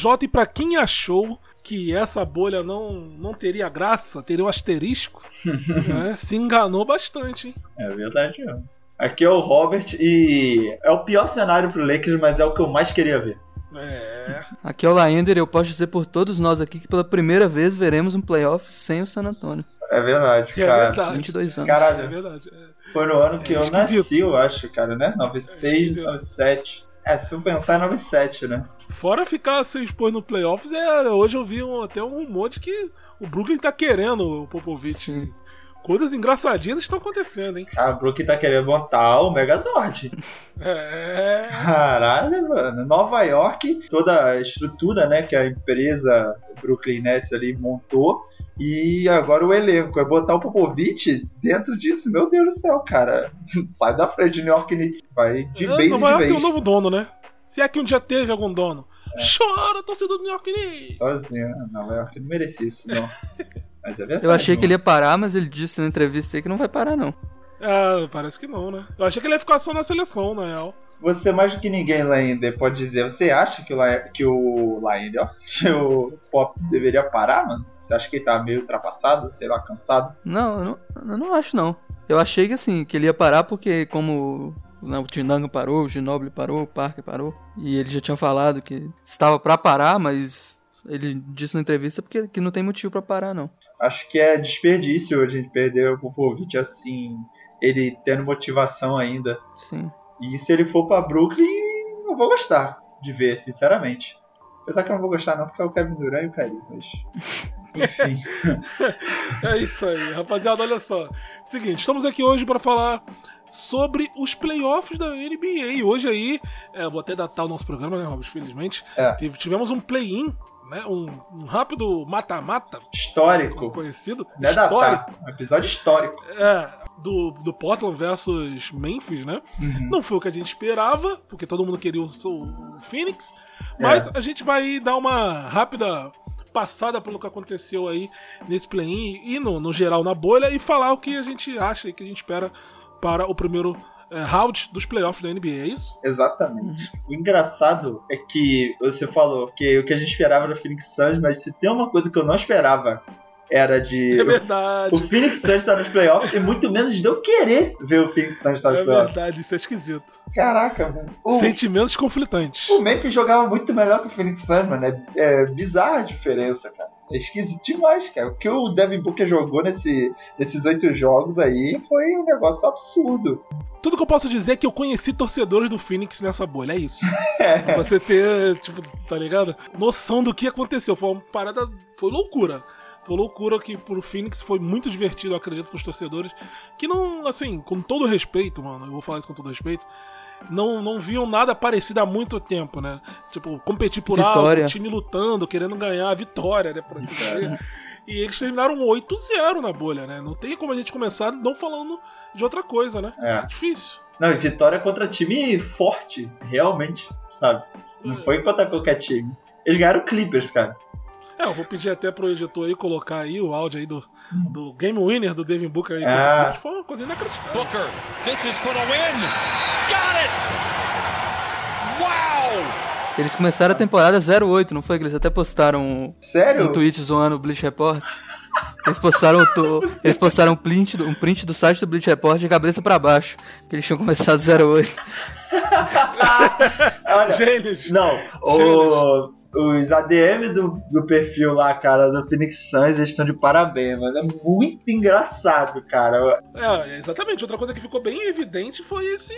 Jota e pra quem achou que essa bolha não, não teria graça, teria um asterisco, né, se enganou bastante, hein? É verdade. Aqui é o Robert e é o pior cenário pro Lakers, mas é o que eu mais queria ver. É. Aqui é o Laender e eu posso dizer por todos nós aqui que pela primeira vez veremos um playoff sem o San Antonio. É verdade, É cara. verdade. 22 anos. Caralho. É verdade. é. Foi no ano que É eu esquisito. nasci, eu acho, cara, né? 96, esquisito. 97. É, se eu pensar, é 97, né? Fora ficar sem expor no playoffs, é, hoje eu vi um- até um rumor de que o Brooklyn tá querendo o Popovich. Sim. Coisas engraçadinhas estão acontecendo, hein? A Brook tá querendo montar o Megazord. É. Caralho, mano. Nova York, toda a estrutura, né, que a empresa Brooklyn Nets ali montou. E agora o elenco é botar o Popovich dentro disso. Meu Deus do céu, cara. Sai da frente de New York Knicks. Vai de É, vez Nova em York tem vez. um novo dono, né? Se é que um dia teve algum dono. Chora, torcedor do New York Knicks! Sozinho. Nova York não merecia isso, não. Mas é verdade. Eu achei que ele mano. ia parar, mas ele disse na entrevista aí que não vai parar, não. Ah, parece que não, né? Eu achei que ele ia ficar só na seleção, na real. Você mais do que ninguém, Laender, pode dizer. Você acha que o, La... que o Laender, ó, que o Pop deveria parar, mano? Você acha que ele tá meio ultrapassado, sei lá, cansado? Não, eu não, eu não acho, não. Eu achei que assim, que ele ia parar porque como o Tinanga parou, o Ginobili parou, o Parker parou. E ele já tinha falado que estava pra parar, mas ele disse na entrevista porque que não tem motivo pra parar, não. Acho que é desperdício a gente perder o Popovich assim, ele tendo motivação ainda. Sim. E se ele for pra Brooklyn, eu vou gostar de ver, sinceramente. Apesar que eu não vou gostar não, porque é o Kevin Durant e o Kyrie, mas... Enfim. É isso aí, rapaziada, olha só. Seguinte, estamos aqui hoje para falar sobre os playoffs da NBA. Hoje aí, é, vou até datar o nosso programa, né, Robert? Felizmente. É. Tive- tivemos um play-in, né? Um, um rápido mata-mata, Histórico. conhecido. Não é histórico. datar, um episódio histórico. É, do, do Portland versus Memphis, né? Uhum. Não foi o que a gente esperava, porque todo mundo queria o, o Phoenix. Mas É. a gente vai dar uma rápida passada pelo que aconteceu aí nesse play-in e no, no geral na bolha e falar o que a gente acha e que a gente espera para o primeiro eh, round dos playoffs da NBA, é isso? Exatamente. O engraçado é que você falou que o que a gente esperava era o Phoenix Suns, mas se tem uma coisa que eu não esperava era de É verdade. o Phoenix Suns estar nos playoffs e muito menos de eu querer ver o Phoenix Suns estar nos É playoffs. verdade, isso é esquisito. Caraca, mano. O, Sentimentos conflitantes. o Memphis jogava muito melhor que o Phoenix Suns, mano. É, é bizarra a diferença, cara. É esquisito demais, cara. O que o Devin Booker jogou nesse, nesses oito jogos aí foi um negócio absurdo. Tudo que eu posso dizer é que eu conheci torcedores do Phoenix nessa bolha, é isso. É. Você ter, tipo, tá ligado? Noção do que aconteceu. Foi uma parada. Foi loucura. Foi loucura que pro Phoenix foi muito divertido, eu acredito, pros torcedores. Que não, assim, com todo respeito, mano, eu vou falar isso com todo respeito. Não, não viam nada parecido há muito tempo, né? Tipo, competir por Vitória. algo, time lutando, querendo ganhar a vitória, né? E eles terminaram 8-0 na bolha, né? Não tem como a gente começar não falando de outra coisa, né? É. difícil. Não, e vitória contra time forte, realmente, sabe? Não foi contra qualquer time. Eles ganharam o Clippers, cara. É, eu vou pedir até pro editor aí colocar aí o áudio aí do, do Game Winner do Devin Booker aí. Ah. Foi uma coisa inacreditável. Booker, this is for the win. Got it! Wow! Eles começaram a temporada 08, não foi? Que eles até postaram um, Sério? um tweet zoando o Bleach Report. Eles postaram, o to- eles postaram um, print do, um print do site do Bleach Report de cabeça pra baixo. Que eles tinham começado 08. Olha, Gênios. não, o, os ADM do, do perfil lá, cara, do Phoenix Suns, eles estão de parabéns, mano. É muito engraçado, cara. É, exatamente. Outra coisa que ficou bem evidente foi esse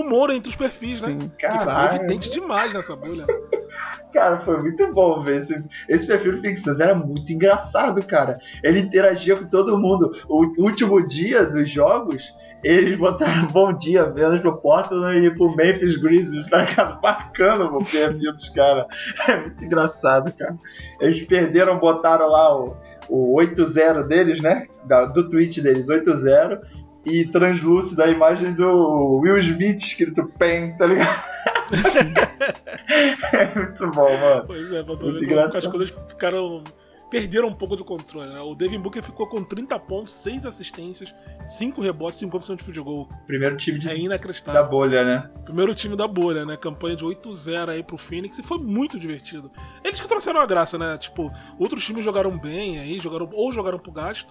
humor entre os perfis, né? Sim. Que ficou Caralho. evidente demais nessa bolha. Cara, foi muito bom ver esse, esse perfil do Suns. Era muito engraçado, cara. Ele interagia com todo mundo. O último dia dos jogos, eles botaram bom dia menos pro Portland e pro Memphis Grizzlies, tá ligado? Marcando o perfil dos caras. É muito engraçado, cara. Eles perderam, botaram lá o, o 8-0 deles, né? Da- do tweet deles, 8-0. E translúcido a imagem do Will Smith escrito PEN, tá ligado? é muito bom, mano. Pois é, tu Muito que as engraçado. coisas ficaram perderam um pouco do controle. Né? O Devin Booker ficou com 30 pontos, 6 assistências, 5 rebotes, 50% de field goal. Primeiro time de, É da inacreditável. bolha, né? Primeiro time da bolha, né? Campanha de 8-0 aí pro Phoenix e foi muito divertido. Eles que trouxeram a graça, né? Tipo, outros times jogaram bem aí, jogaram ou jogaram pro gasto,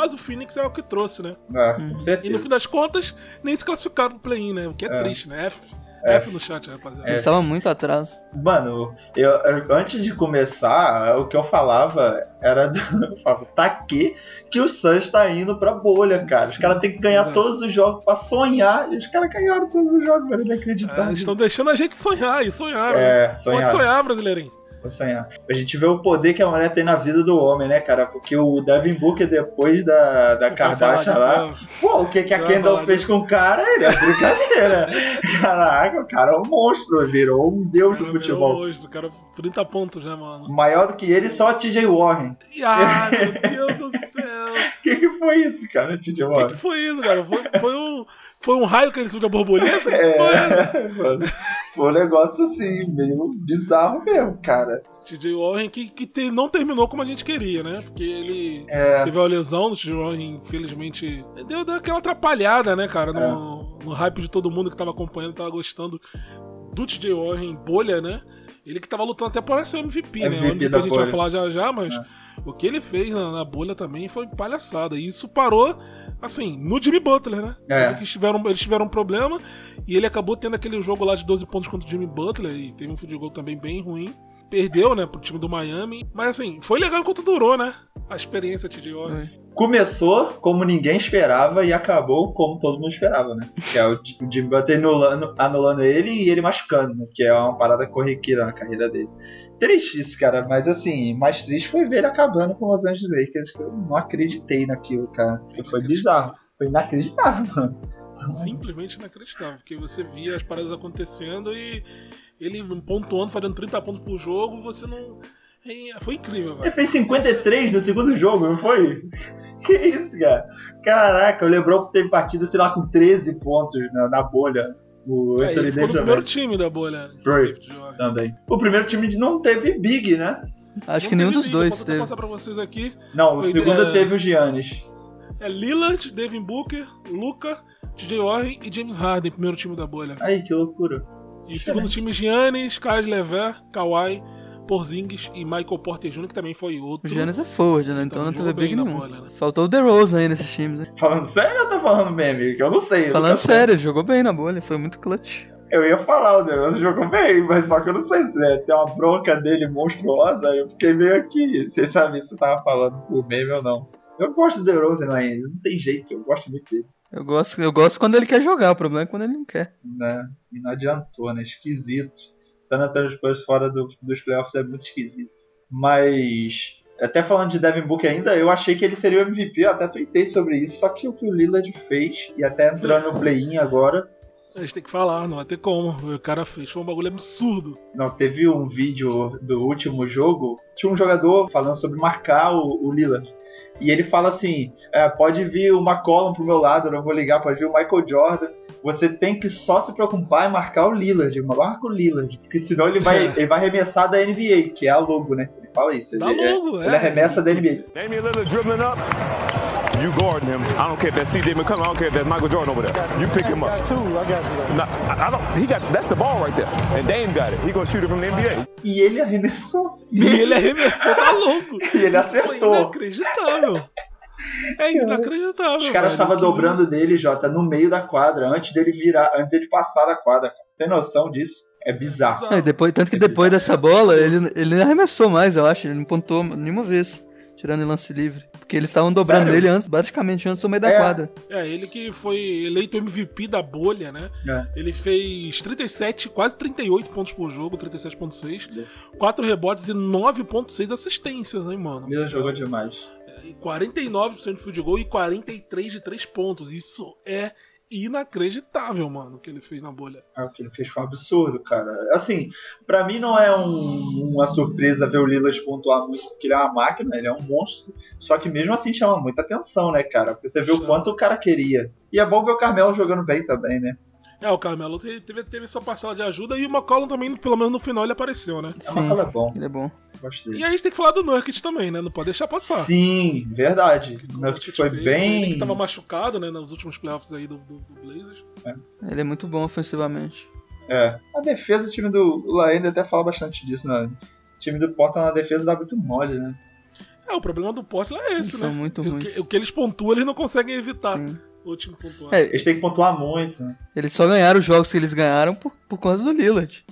mas o Phoenix é o que trouxe, né? É, com E no certeza. fim das contas, nem se classificaram pro play-in, né? O que é, É. triste, né? F, F. F no chat, rapaziada. Eles estavam muito atrás. Mano, eu, eu- antes de começar, o que eu falava era do. Eu falava, tá aqui que o Suns tá indo pra bolha, cara. Os caras têm que ganhar Exato. todos os jogos pra sonhar. E os caras ganharam todos os jogos, mano. É, Inacreditável. estão deixando a gente sonhar e sonhar. né? É, Pode sonhar. sonhar, brasileirinho. Sonhar. A gente vê o poder que a mulher tem na vida do homem, né, cara? Porque o Devin Booker, depois da, da Kardashian lá, pô, o que, que a Kendall fez com o cara, ele é brincadeira. Caraca, o cara é um monstro, virou um deus do futebol. Hoje, o cara 30 pontos, né, mano? Maior do que ele, só TJ Warren. Ah, meu Deus do céu. O que, que foi isso, cara, TJ O que, Warren? que foi isso, cara? Foi, foi um, foi um raio que ele subiu da borboleta? É, mano. Foi um negócio assim, meio bizarro mesmo, cara. TJ Warren que, que te- não terminou como a gente queria, né? Porque ele É, teve uma lesão do TJ Warren, infelizmente. Deu, deu aquela atrapalhada, né, cara? É. No, no hype de todo mundo que tava acompanhando, tava gostando do TJ Warren bolha, né? Ele que tava lutando até para ser o MVP, né? O MVP a gente bolha. vai falar já já, mas É. o que ele fez na, na bolha também foi palhaçada. E isso parou, assim, no Jimmy Butler, né? É. Eles, tiveram, eles tiveram um problema e ele acabou tendo aquele jogo lá de 12 pontos contra o Jimmy Butler e teve um goal também bem ruim. Perdeu, né, pro time do Miami. Mas assim, foi legal enquanto durou, né? A experiência TJ Warren. começou como ninguém esperava e acabou como todo mundo esperava, né? Que é o Jimmy Butler anulando, anulando ele e ele machucando, né? Que é uma parada corriqueira na carreira dele. Triste isso, cara, mas assim, mais triste foi ver ele acabando com os Angeles Lakers, que eu não acreditei naquilo, cara. Foi bizarro. Foi inacreditável, mano. Simplesmente inacreditável. Porque você via as paradas acontecendo e ele pontuando, fazendo 30 pontos por jogo, você não. Foi incrível, Ele velho. fez 53 no segundo jogo, não foi? Que isso, cara? Caraca, o LeBron teve partida, sei lá, com 13 pontos na, na bolha. O É, Anthony ele no também. primeiro time da bolha. Foi. David Jordan. também. O primeiro time não teve Big, né? Acho que nenhum dos vídeo, dois teve. passar pra vocês aqui. Não, o Foi, segundo é, teve o Giannis. É Lillard, Devin Booker, Luca, TJ Warren e James Harden, primeiro time da bolha. Aí, que loucura. E segundo time, Giannis, Carlos Lever, Kawhi, Porzingis e Michael Porter Jr., que também foi O outro. Giannis é forward, né? Então Então, não teve big nenhum. bola, né? Faltou o DeRozan aí nesses times, né? Falando sério ou tá falando meme? Que eu não sei. eu Falando sei. sério, ele jogou bem na bolha, foi muito clutch. Eu ia falar, o Deus jogou bem, mas só que eu não sei se é, tem uma bronca dele monstruosa. Eu fiquei meio aqui, sem saber se você tava falando por meme ou não. Eu gosto do DeRozan ainda, não tem jeito, eu gosto muito dele. Eu gosto, eu gosto quando ele quer jogar, o problema é quando ele não quer. Né? E não adiantou, né? Esquisito. San Antonio Spurs fora do- dos playoffs é muito esquisito. Mas, até falando de Devin Booker ainda, eu achei que ele seria o MVP, eu até tuitei sobre isso, só que o que o Lillard fez, e até entrando no play-in agora, A gente tem que falar, não vai ter como. O cara fez, foi um bagulho absurdo. Não, teve um vídeo do último jogo, tinha um jogador falando sobre marcar o, o Lillard. E ele fala assim: é, pode vir o McCollum pro meu lado, eu não vou ligar, pode vir o Michael Jordan. Você tem que só se preocupar em marcar o Lillard, marca o Lillard. Porque senão ele vai, ele vai arremessar da NBA, que é a logo, né? Ele fala isso. Ele, é- logo, é. ele arremessa da NBA. Damian Lillard dribbling up. You guarding him. I don't care if that's CJ McCollum. I don't care if that's Michael Jordan over there. You pick him up. Got two. I don't. He got. That's the ball right there. And Dame got it. He gonna shoot it from the NBA. E ele arremessou. E ele arremessou, tá louco. E ele Isso Foi acertou. inacreditável. É inacreditável. Os caras estavam Que- dobrando dele, Jota, no meio da quadra, antes dele virar, antes dele passar da quadra. Você tem noção disso? É bizarro. E depois, tanto que É depois bizarro. dessa bola, ele, ele arremessou mais, eu acho. Ele não pontou nenhuma vez, tirando em lance livre. Porque eles estavam dobrando Sério? ele antes, praticamente antes do meio da É. quadra. É, ele que foi eleito MVP da bolha, né? É. Ele fez 37, quase 38 pontos por jogo, 37.6, 4 rebotes e 9.6 assistências, hein, mano? Mila jogou demais. E 49% de field goal e 43 de 3 pontos. Isso é inacreditável, mano, o que ele fez na bolha. Ah, o que ele fez foi um absurdo, cara. Assim, pra mim não é um- uma surpresa ver o Lillard pontuar muito, porque ele é uma máquina, ele é um monstro. Só que mesmo assim chama muita atenção, né, cara? Porque você vê o quanto o cara queria. E é bom ver o Carmelo jogando bem também, né? É, o Carmelo teve, teve, teve sua parcela de ajuda e o McCollum também, pelo menos no final, ele apareceu, né? É uma coisa bom. Ele é bom. Gosto dele. E aí a gente tem que falar do Nurkic também, né? Não pode deixar passar. Sim, verdade. O O Nurkic foi veio, bem. Ele que tava machucado, né? Nos últimos playoffs aí do, do, do Blazers. Ele é muito bom ofensivamente. É. A defesa do time do. O Laenda até fala bastante disso, né? O time do Portland na defesa dá muito mole, né? É, o problema do Portland é esse, Eles né? são muito o, ruins. que, o que eles pontuam, eles não conseguem evitar. Sim. O time pontuar. É, Eles têm que pontuar muito, né? eles só ganharam os jogos que eles ganharam por, por conta do Lillard.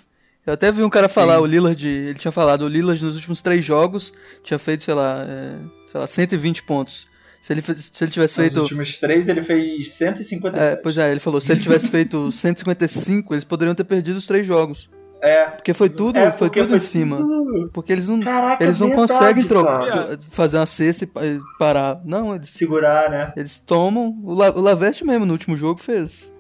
Eu até vi um cara falar, o Lillard, ele tinha falado, o Lillard nos últimos três jogos tinha feito, sei lá, é, sei lá 120 pontos. Se ele, fez- se ele tivesse Nos feito. últimos três ele fez 157. É, pois é, ele falou, se ele tivesse feito 155, eles poderiam ter perdido os três jogos. É. Porque foi tudo, É, foi porque tudo foi em cima. tudo- Porque eles não, Caraca, eles não verdade, conseguem trocar, fazer uma cesta e pa- parar. Não, eles, Segurar, né? eles tomam. O, La, o Laverte mesmo no último jogo fez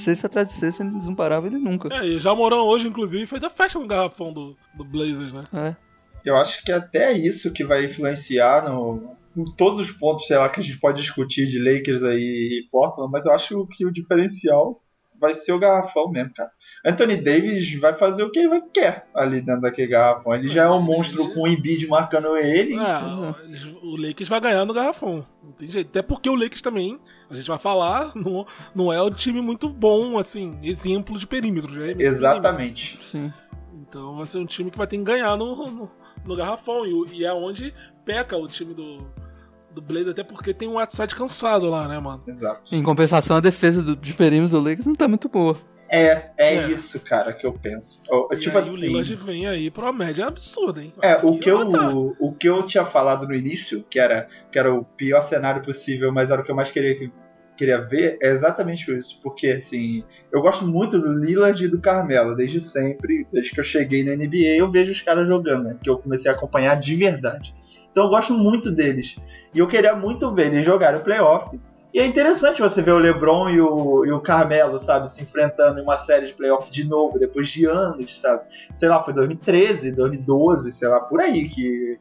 cesta atrás de cesta, eles não paravam ele nunca. É, e já Morão hoje, inclusive, fez a festa no garrafão do, do Blazers, né? É. Eu acho que até isso que vai influenciar no, em todos os pontos, sei lá, que a gente pode discutir de Lakers aí e Portland, mas eu acho que o diferencial vai ser o garrafão mesmo, cara. Anthony Davis vai fazer o que ele quer ali dentro daquele garrafão. Ele já é um monstro com o Embiid marcando ele. É, eles- o Lakers vai ganhar no garrafão. Não tem jeito. Até porque o Lakers também, a gente vai falar, não, não é um time muito bom, assim, exemplo de perímetro. É meio Exatamente. Sim. perímetro. Então vai ser um time que vai ter que ganhar no, no, no garrafão. E, e é onde peca o time do, do Blaze, até porque tem um outside cansado lá, né, mano? Exato. Em compensação, a defesa do, de perímetro do Lakers não tá muito boa. É, é, É. isso, cara, que eu penso. Eu- E tipo aí o assim. Lillard vem aí pra uma média absurda, hein? É, o que, matar. eu, o que eu tinha falado no início, que era, que era o pior cenário possível, mas era o que eu mais queria, queria ver, é exatamente isso. Porque, assim, eu gosto muito do Lillard e do Carmelo, desde sempre, desde que eu cheguei na NBA, eu vejo os caras jogando, né? Que eu comecei a acompanhar de verdade. Então eu gosto muito deles. E eu queria muito ver eles jogarem o playoff. E é interessante você ver o LeBron e o, e o Carmelo, sabe, se enfrentando em uma série de playoff de novo, depois de anos, sabe? Sei lá, foi 2013, 2012, sei lá, por aí que,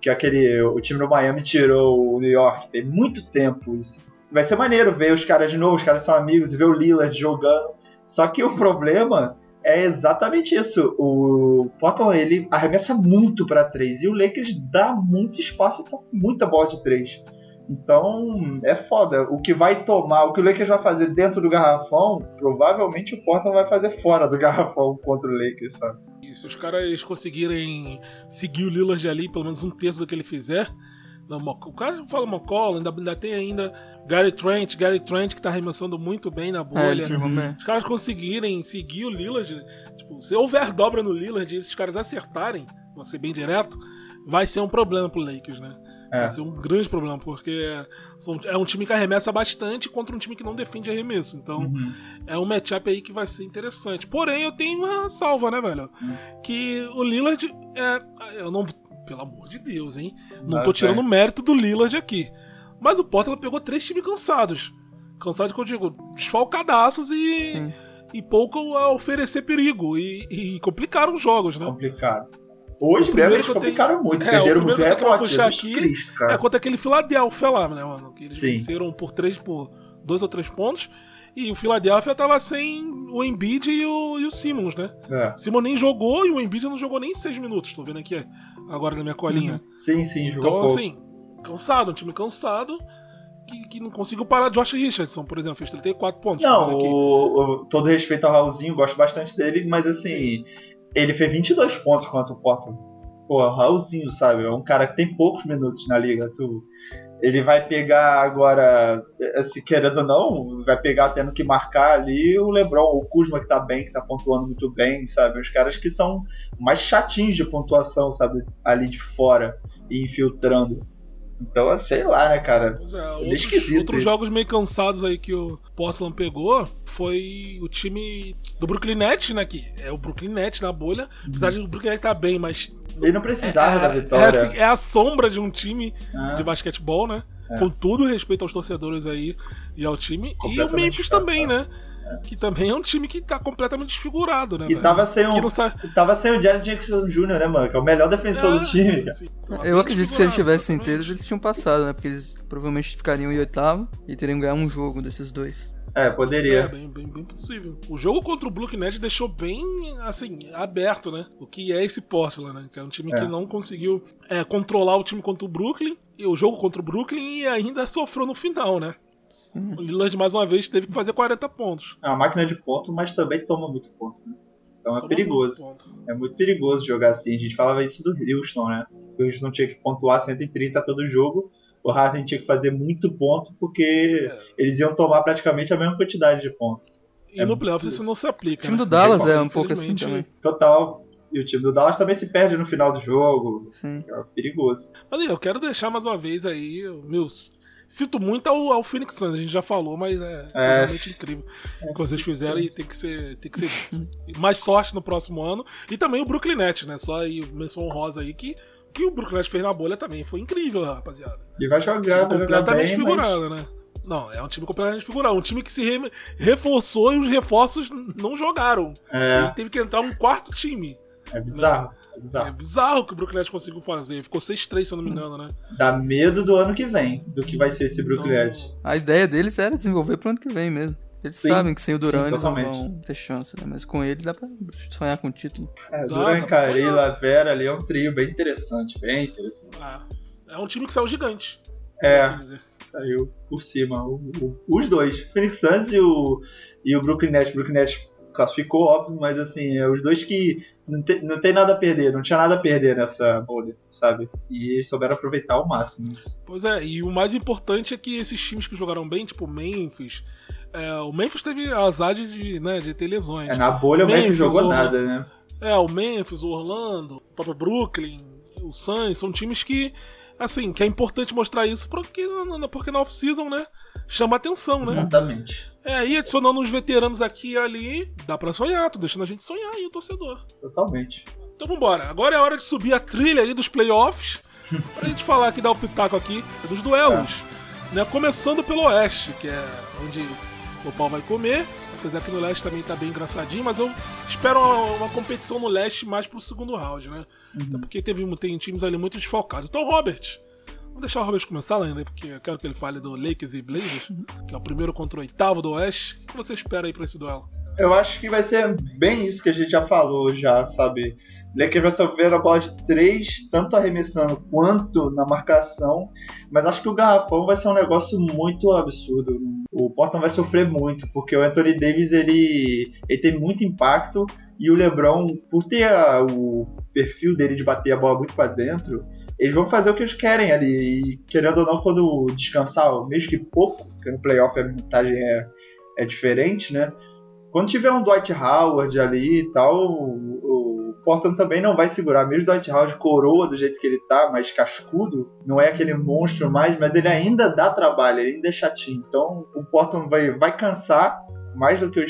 que aquele, o time do Miami tirou o New York. Tem muito tempo isso. Vai ser maneiro ver os caras de novo, os caras são amigos, e ver o Lillard jogando. Só que o problema é exatamente isso. O Portland, ele arremessa muito pra três e o Lakers dá muito espaço e tá com muita bola de três. Então, é foda. O que vai tomar, o que o Lakers vai fazer dentro do garrafão, provavelmente o Portland vai fazer fora do garrafão contra o Lakers, sabe? E se os caras conseguirem seguir o Lillard ali, pelo menos um terço do que ele fizer, não, o cara fala McCollum, ainda, ainda tem ainda Gary Trent, Gary Trent que tá arremessando muito bem na É, bolha. ele jogou bem. os caras conseguirem seguir o Lillard, tipo, se houver dobra no Lillard e esses caras acertarem, vou ser bem direto, vai ser um problema pro Lakers, né? É. Vai ser um grande problema, porque são- é um time que arremessa bastante contra um time que não defende arremesso. Então, Uhum. é um matchup aí que vai ser interessante. Porém, eu tenho uma salva, né, velho? Hum. Que o Lillard é. Eu não. Pelo amor de Deus, hein? Não tô tirando o mérito do Lillard aqui. Mas o Portland pegou três times cansados. Cansados que eu digo, desfalcadaços e, Sim. e pouco a oferecer perigo. E, e complicaram os jogos, né? Complicado. Hoje O mesmo primeiro eles eu tenho- complicaram muito, É, o perderam primeiro muito que pra rebote, puxar Jesus aqui Cristo, cara. É contra aquele Philadelphia lá, né, mano? Que eles Sim. venceram por três, por dois ou três pontos. E o Philadelphia tava sem o Embiid e o, e o Simmons, né? É. O Simmons nem jogou e o Embiid não jogou nem seis minutos. Tô vendo aqui agora na minha colinha. Sim, sim, jogou Então, pouco. assim, cansado, um time cansado que, que não conseguiu parar. Josh Richardson, por exemplo, fez 34 pontos. Não, o, o- todo respeito ao Raulzinho, gosto bastante dele, mas assim, ele fez 22 pontos contra o Portland. Pô, Raulzinho, sabe? É um cara que tem poucos minutos na liga. Tu, ele vai pegar agora, se querendo ou não, vai pegar tendo que marcar ali o LeBron, o Kuzma que tá bem, que tá pontuando muito bem, sabe? Os caras que são mais chatinhos de pontuação, sabe? Ali de fora e infiltrando. Então, sei lá, né, cara? Pois é, é outros, esquisito outros jogos meio cansados aí que o Portland pegou foi o time do Brooklyn Nets, né? Que é o Brooklyn Nets na bolha. Apesar de o Brooklyn Nets tá bem, mas. Ele não precisava da é, vitória. É, assim, é a sombra de um time Ah. de basquetebol, né? É. Com todo respeito aos torcedores aí e ao time. E o Memphis também, né? Que também é um time que tá completamente desfigurado, né? E velho? tava sem não sabe. tava sem o Jared Jackson Jr., né, mano? Que é o melhor defensor do time, cara. tava Eu acredito que se eles tivessem inteiros, eles tinham passado, né? Porque eles provavelmente ficariam em oitavo e teriam ganhar um jogo desses dois. É, É, poderia. bem, bem, bem possível. O jogo contra o Brooklyn Nets deixou bem, assim, aberto, né? O que é esse Portland, né? Que é um time É. que não conseguiu é, controlar o time contra o Brooklyn, e o jogo contra o Brooklyn, e ainda sofreu no final, né? O Lillard, mais uma vez, teve que fazer 40 pontos. É uma máquina de ponto, mas também toma muito ponto, né? Então é Tomou perigoso. muito. É muito perigoso jogar assim. A gente falava isso do Houston, né? O Houston tinha que pontuar 130 todo jogo. O Harden tinha que fazer muito ponto porque É. eles iam tomar praticamente a mesma quantidade de pontos. E É no playoffs isso. não se aplica. O time né? do Dallas é um pouco assim também. Total. E o time do Dallas também se perde no final do jogo. Sim. É perigoso. Mas aí, eu quero deixar mais uma vez aí, meus. Cito muito ao, ao Phoenix Suns, a gente já falou, mas é, É. realmente incrível o que vocês fizeram e tem que ser, tem que ser mais sorte no próximo ano. E também o Brooklyn Nets, né? Só aí menção honrosa aí que, que o Brooklyn Nets fez na bolha também. Foi incrível, rapaziada. E vai jogar, vai jogar completamente bem, mas... figurado, né? Não, é um time completamente figurado. Um time que se re- reforçou e os reforços não jogaram. É, E teve que entrar um quarto time. É bizarro. É É bizarro. bizarro o que o Brooklyn Nets conseguiu fazer. Ficou 6-3, se eu não me engano, né? Dá medo do ano que vem, do que vai ser esse Brooklyn Então, Nets. A ideia deles era desenvolver pro ano que vem mesmo. Eles Sim, sabem que sem o Duran eles não totalmente. vão ter chance, né? Mas com ele dá pra sonhar com o título. É, Duran, sonhar. Lavera ali é um trio bem interessante, bem interessante. Ah, é um time que saiu gigante. É, assim saiu por cima. o- o- os dois, o Phoenix Suns e o, e o Brooklyn Nets. O Brooklyn Nets classificou, óbvio, mas assim, é os dois que não tem, não tem nada a perder, não tinha nada a perder nessa bolha, sabe? E eles souberam aproveitar ao máximo isso. Pois é, e o mais importante é que esses times que jogaram bem, tipo o Memphis. é, o Memphis teve azar de, de, né, de ter lesões. É, na bolha o Memphis Memphis, jogou nada, né? É, o Memphis, o Orlando, o próprio Brooklyn, o Suns, são times que, assim, que é importante mostrar isso porque, porque na off-season, né, chama atenção, né? Exatamente. É, e adicionando uns veteranos aqui e ali, dá pra sonhar, tô deixando a gente sonhar aí, o torcedor. Totalmente. Então vambora, agora é hora de subir a trilha aí dos playoffs, pra gente falar aqui, dar o pitaco aqui dos duelos. Né, começando pelo Oeste, que é onde o pau vai comer. Apesar que no Leste também tá bem engraçadinho, mas eu espero uma, uma competição no Leste mais pro segundo round, né? Até porque teve, tem times ali muito desfalcados. Então, Robert, vamos deixar o Robert começar ainda, porque eu quero que ele fale do Lakers e Blazers, que é o primeiro contra o oitavo do Oeste. O que você espera aí pra esse duelo? Eu acho que vai ser bem isso que a gente já falou, já, sabe? Lakers vai sofrer a bola de três, tanto arremessando quanto na marcação, mas acho que o garrafão vai ser um negócio muito absurdo. O Portland vai sofrer muito, porque o Anthony Davis ele, ele tem muito impacto e o LeBron, por ter a- o perfil dele de bater a bola muito pra dentro, eles vão fazer o que eles querem ali. E querendo ou não, quando descansar, mesmo que pouco, porque no playoff a minutagem é, é diferente, né? Quando tiver um Dwight Howard ali e tal, o, o Portland também não vai segurar. Mesmo o Dwight Howard coroa do jeito que ele tá, mais cascudo, não é aquele monstro mais, mas ele ainda dá trabalho, ele ainda é chatinho. Então o Portland vai, vai cansar mais do que eu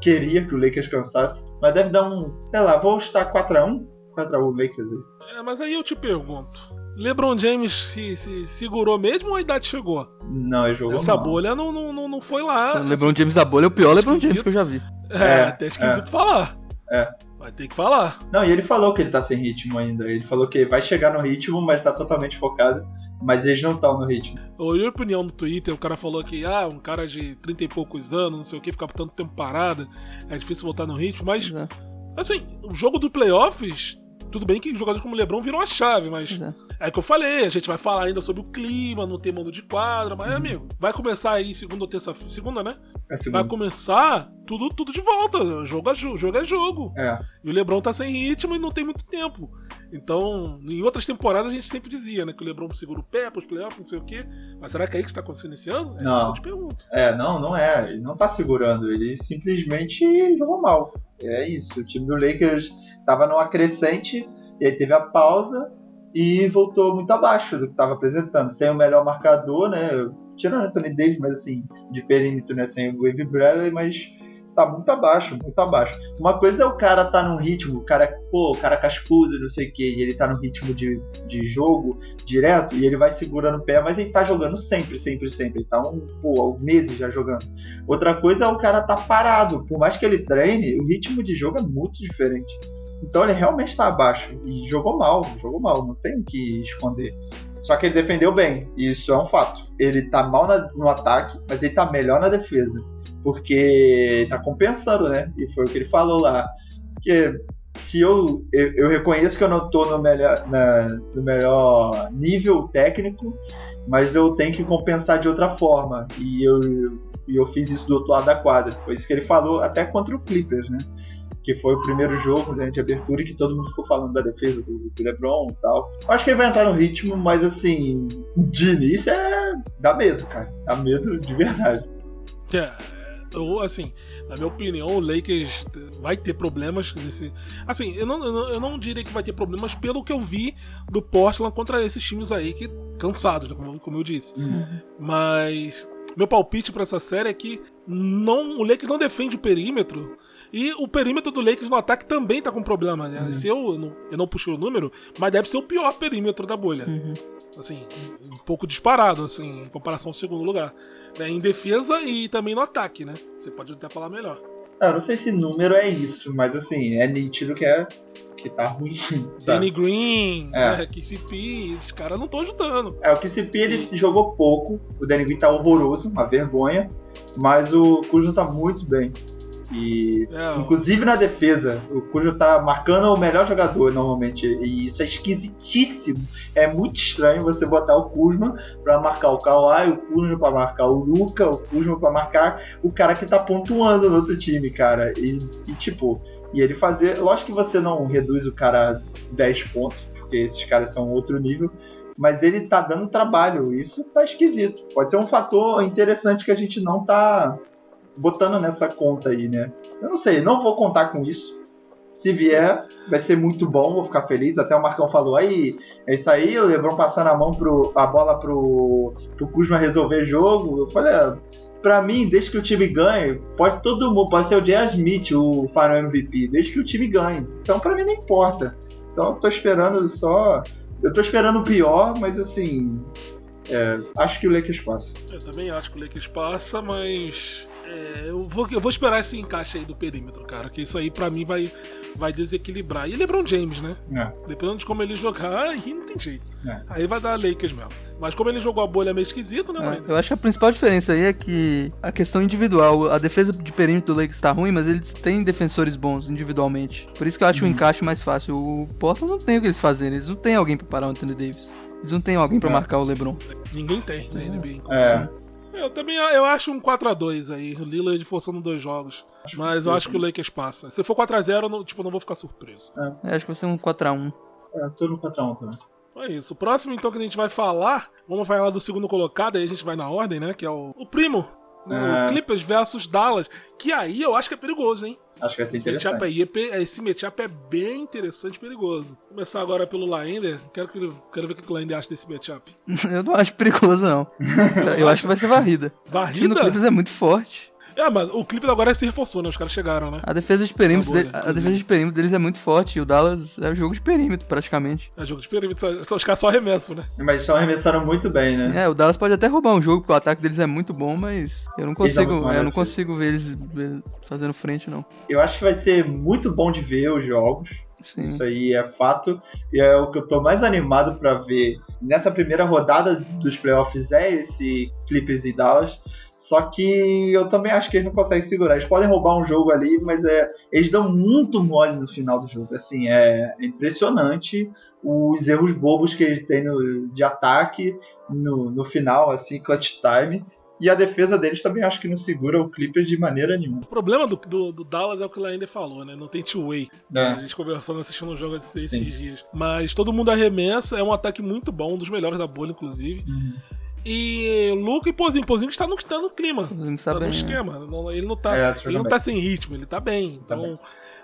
queria que o Lakers cansasse. Mas deve dar um, sei lá, vou estar 4x1? 4x1 Lakers aí. É, mas aí eu te pergunto. LeBron James se, se segurou mesmo ou a idade chegou? Não, ele jogou Essa mal. bolha não, não, não, não foi lá. o LeBron James da bolha é o pior LeBron James que eu já vi. É, É, até esquisito falar. É. Vai ter que falar. Não, e ele falou que ele tá sem ritmo ainda. Ele falou que vai chegar no ritmo, mas tá totalmente focado. Mas eles não estão no ritmo. Eu olhei a opinião no Twitter, o cara falou que, ah, um cara de 30 e poucos anos, não sei o que, ficar tanto tempo parado, é difícil voltar no ritmo, mas, é, assim, o jogo do playoffs, tudo bem que jogadores como o LeBron viram a chave, mas é. é o que eu falei, a gente vai falar ainda sobre o clima, não ter mando de quadra, mas, amigo, vai começar aí segunda ou terça-feira, segunda, né? É Vai segundo. começar tudo, tudo de volta, jogo é jogo, jogo é jogo. É. E o LeBron tá sem ritmo e não tem muito tempo. Então, em outras temporadas a gente sempre dizia, né, que o LeBron segura o pé pros playoffs, não sei o quê. Mas será que é isso que tá acontecendo esse ano? É Não. isso que eu te pergunto. É, não, não é. Ele não tá segurando. Ele simplesmente jogou mal. É isso. O time do Lakers tava numa crescente, e aí teve a pausa e voltou muito abaixo do que tava apresentando. Sem o melhor marcador, né? Tirando Anthony Davis, mas assim, de perímetro, né? Sem o Wave Bradley, mas tá muito abaixo, muito abaixo. Uma coisa é o cara tá num ritmo, o cara, pô, o cara cascudo, não sei o que, e ele tá num ritmo de, de jogo direto, e ele vai segurando o pé, mas ele tá jogando sempre, sempre, sempre. Ele tá um, pô, meses já jogando. Outra coisa é o cara tá parado. Por mais que ele treine, o ritmo de jogo é muito diferente. Então ele realmente tá abaixo. E jogou mal, jogou mal, não tem o que esconder. Só que ele defendeu bem, e isso é um fato. Ele tá mal na- no ataque, mas ele tá melhor na defesa. Porque tá compensando, né? E foi o que ele falou lá. Que se eu, eu, eu reconheço que eu não tô no melhor, na- no melhor nível técnico, mas eu tenho que compensar de outra forma. E eu, e eu fiz isso do outro lado da quadra. Foi isso que ele falou até contra o Clippers, né? Que foi o primeiro jogo né, de abertura e que todo mundo ficou falando da defesa do, do LeBron e tal. Eu acho que ele vai entrar no ritmo, mas assim, de início é. dá medo, cara. Dá medo de verdade. É, eu, assim, na minha opinião, o Lakers vai ter problemas nesse. Assim, eu não, eu não, eu não diria que vai ter problemas pelo que eu vi do Portland contra esses times aí que cansados, né, como, como eu disse. Mas meu palpite pra essa série é que não, o Lakers não defende o perímetro. E o perímetro do Lakers no ataque também tá com problema, né? Se eu, eu não, eu não puxei o número, mas deve ser o pior perímetro da bolha. Assim, um pouco disparado, assim, em comparação ao segundo lugar. né? Em defesa e também no ataque, né? Você pode até falar melhor. Ah, eu não sei se número é isso, mas assim, é nítido que é. que tá ruim. Danny? Green, É. né, KCP, esses caras não estão ajudando. É, o KCP ele jogou pouco, o Danny Green tá horroroso, uma vergonha, mas o Kuzma tá muito bem. E É, Inclusive na defesa, o Cujo tá marcando o melhor jogador normalmente. E isso é esquisitíssimo. É muito estranho você botar o Kuzma pra marcar o Kawhi, o Kuzma pra marcar o Luca, o Kuzma pra marcar o cara que tá pontuando no outro time, cara. E, e, tipo, e ele fazer. Lógico que você não reduz o cara a 10 pontos, porque esses caras são outro nível. Mas ele tá dando trabalho, isso tá esquisito. Pode ser um fator interessante que a gente não tá botando nessa conta aí, né? Eu não sei, não vou contar com isso. Se vier, vai ser muito bom, vou ficar feliz. Até o Marcão falou, aí, é isso aí, o Lebron passando a mão pro, a bola pro, pro Kuzma resolver jogo. Eu falei, ah, pra mim, desde que o time ganhe, pode todo mundo, pode ser o J.R. Smith, o final MVP, desde que o time ganhe. Então pra mim não importa. Então eu tô esperando só. Eu tô esperando o pior, mas assim. é, acho que o Lakers passa. eu também acho que o Lakers passa, mas. É, eu, vou, eu vou esperar esse encaixe aí do perímetro, cara. Que isso aí pra mim vai, vai desequilibrar. E LeBron James, né? É. Dependendo de como ele jogar, aí não tem jeito. É. Aí vai dar Lakers mesmo. Mas como ele jogou a bolha meio esquisito, né, É, mano? eu acho que a principal diferença aí é que a questão individual, a defesa de perímetro do Lakers tá ruim, mas eles têm defensores bons individualmente. Por isso que eu acho o encaixe mais fácil. O Portland não tem o que eles fazerem, eles não têm alguém pra parar o Anthony Davis. Eles não têm alguém pra É. marcar o LeBron. Ninguém tem na NBA. É. Eu também eu acho um 4x2 aí. O Lillard forçando dois jogos. Mas eu acho que o Lakers passa. Se for 4x0, eu não, tipo, não vou ficar surpreso. Eu acho que vai ser um 4x1. É, tô no 4x1 também. É isso. O próximo, então, que a gente vai falar, vamos falar do segundo colocado, aí a gente vai na ordem, né? Que é o, o primo. né, É. O Clippers versus Dallas. Que aí eu acho que é perigoso, hein? Acho que vai ser Esse matchup, interessante. aí, é esse matchup é bem interessante e perigoso. Vou começar agora pelo Laender. Quero, que, quero ver o que o Laender acha desse matchup. Eu não acho perigoso, não. Eu acho que vai ser varrida. O time do Varrida? Clippers é muito forte. É, mas o Clippers agora se reforçou, né? Os caras chegaram, né? A defesa de perímetro, dele- né? a defesa de perímetro deles é muito forte. E o Dallas é o jogo de perímetro, praticamente. É jogo de perímetro, só- só- os caras só arremessam, né? Mas estão arremessando muito bem, né? É, o Dallas pode até roubar um jogo, porque o ataque deles é muito bom, mas eu não consigo, eu não defesa. consigo ver eles fazendo frente, não. Eu acho que vai ser muito bom de ver os jogos. Sim. Isso aí é fato. E é o que eu tô mais animado pra ver nessa primeira rodada dos playoffs é esse Clippers e Dallas. Só que eu também acho que eles não conseguem segurar. Eles podem roubar um jogo ali, mas é, eles dão muito mole no final do jogo. Assim, é impressionante os erros bobos que eles têm no, de ataque no, no final, assim, clutch time. E a defesa deles também acho que não segura o Clippers de maneira nenhuma. O problema do, do, do Dallas é o que o Laender falou, né? Não tem two-way. A É. gente conversando, assistindo um jogo esses, Sim. esses dias. Mas todo mundo arremessa, é um ataque muito bom, um dos melhores da bolha, inclusive. E Luca e Pozinho. Pozinho está no, está no clima. Não Tá sabe no bem, né? esquema. Não- ele não tá, É, tá ele não jogando tá sem ritmo, ele tá bem. Tá Então.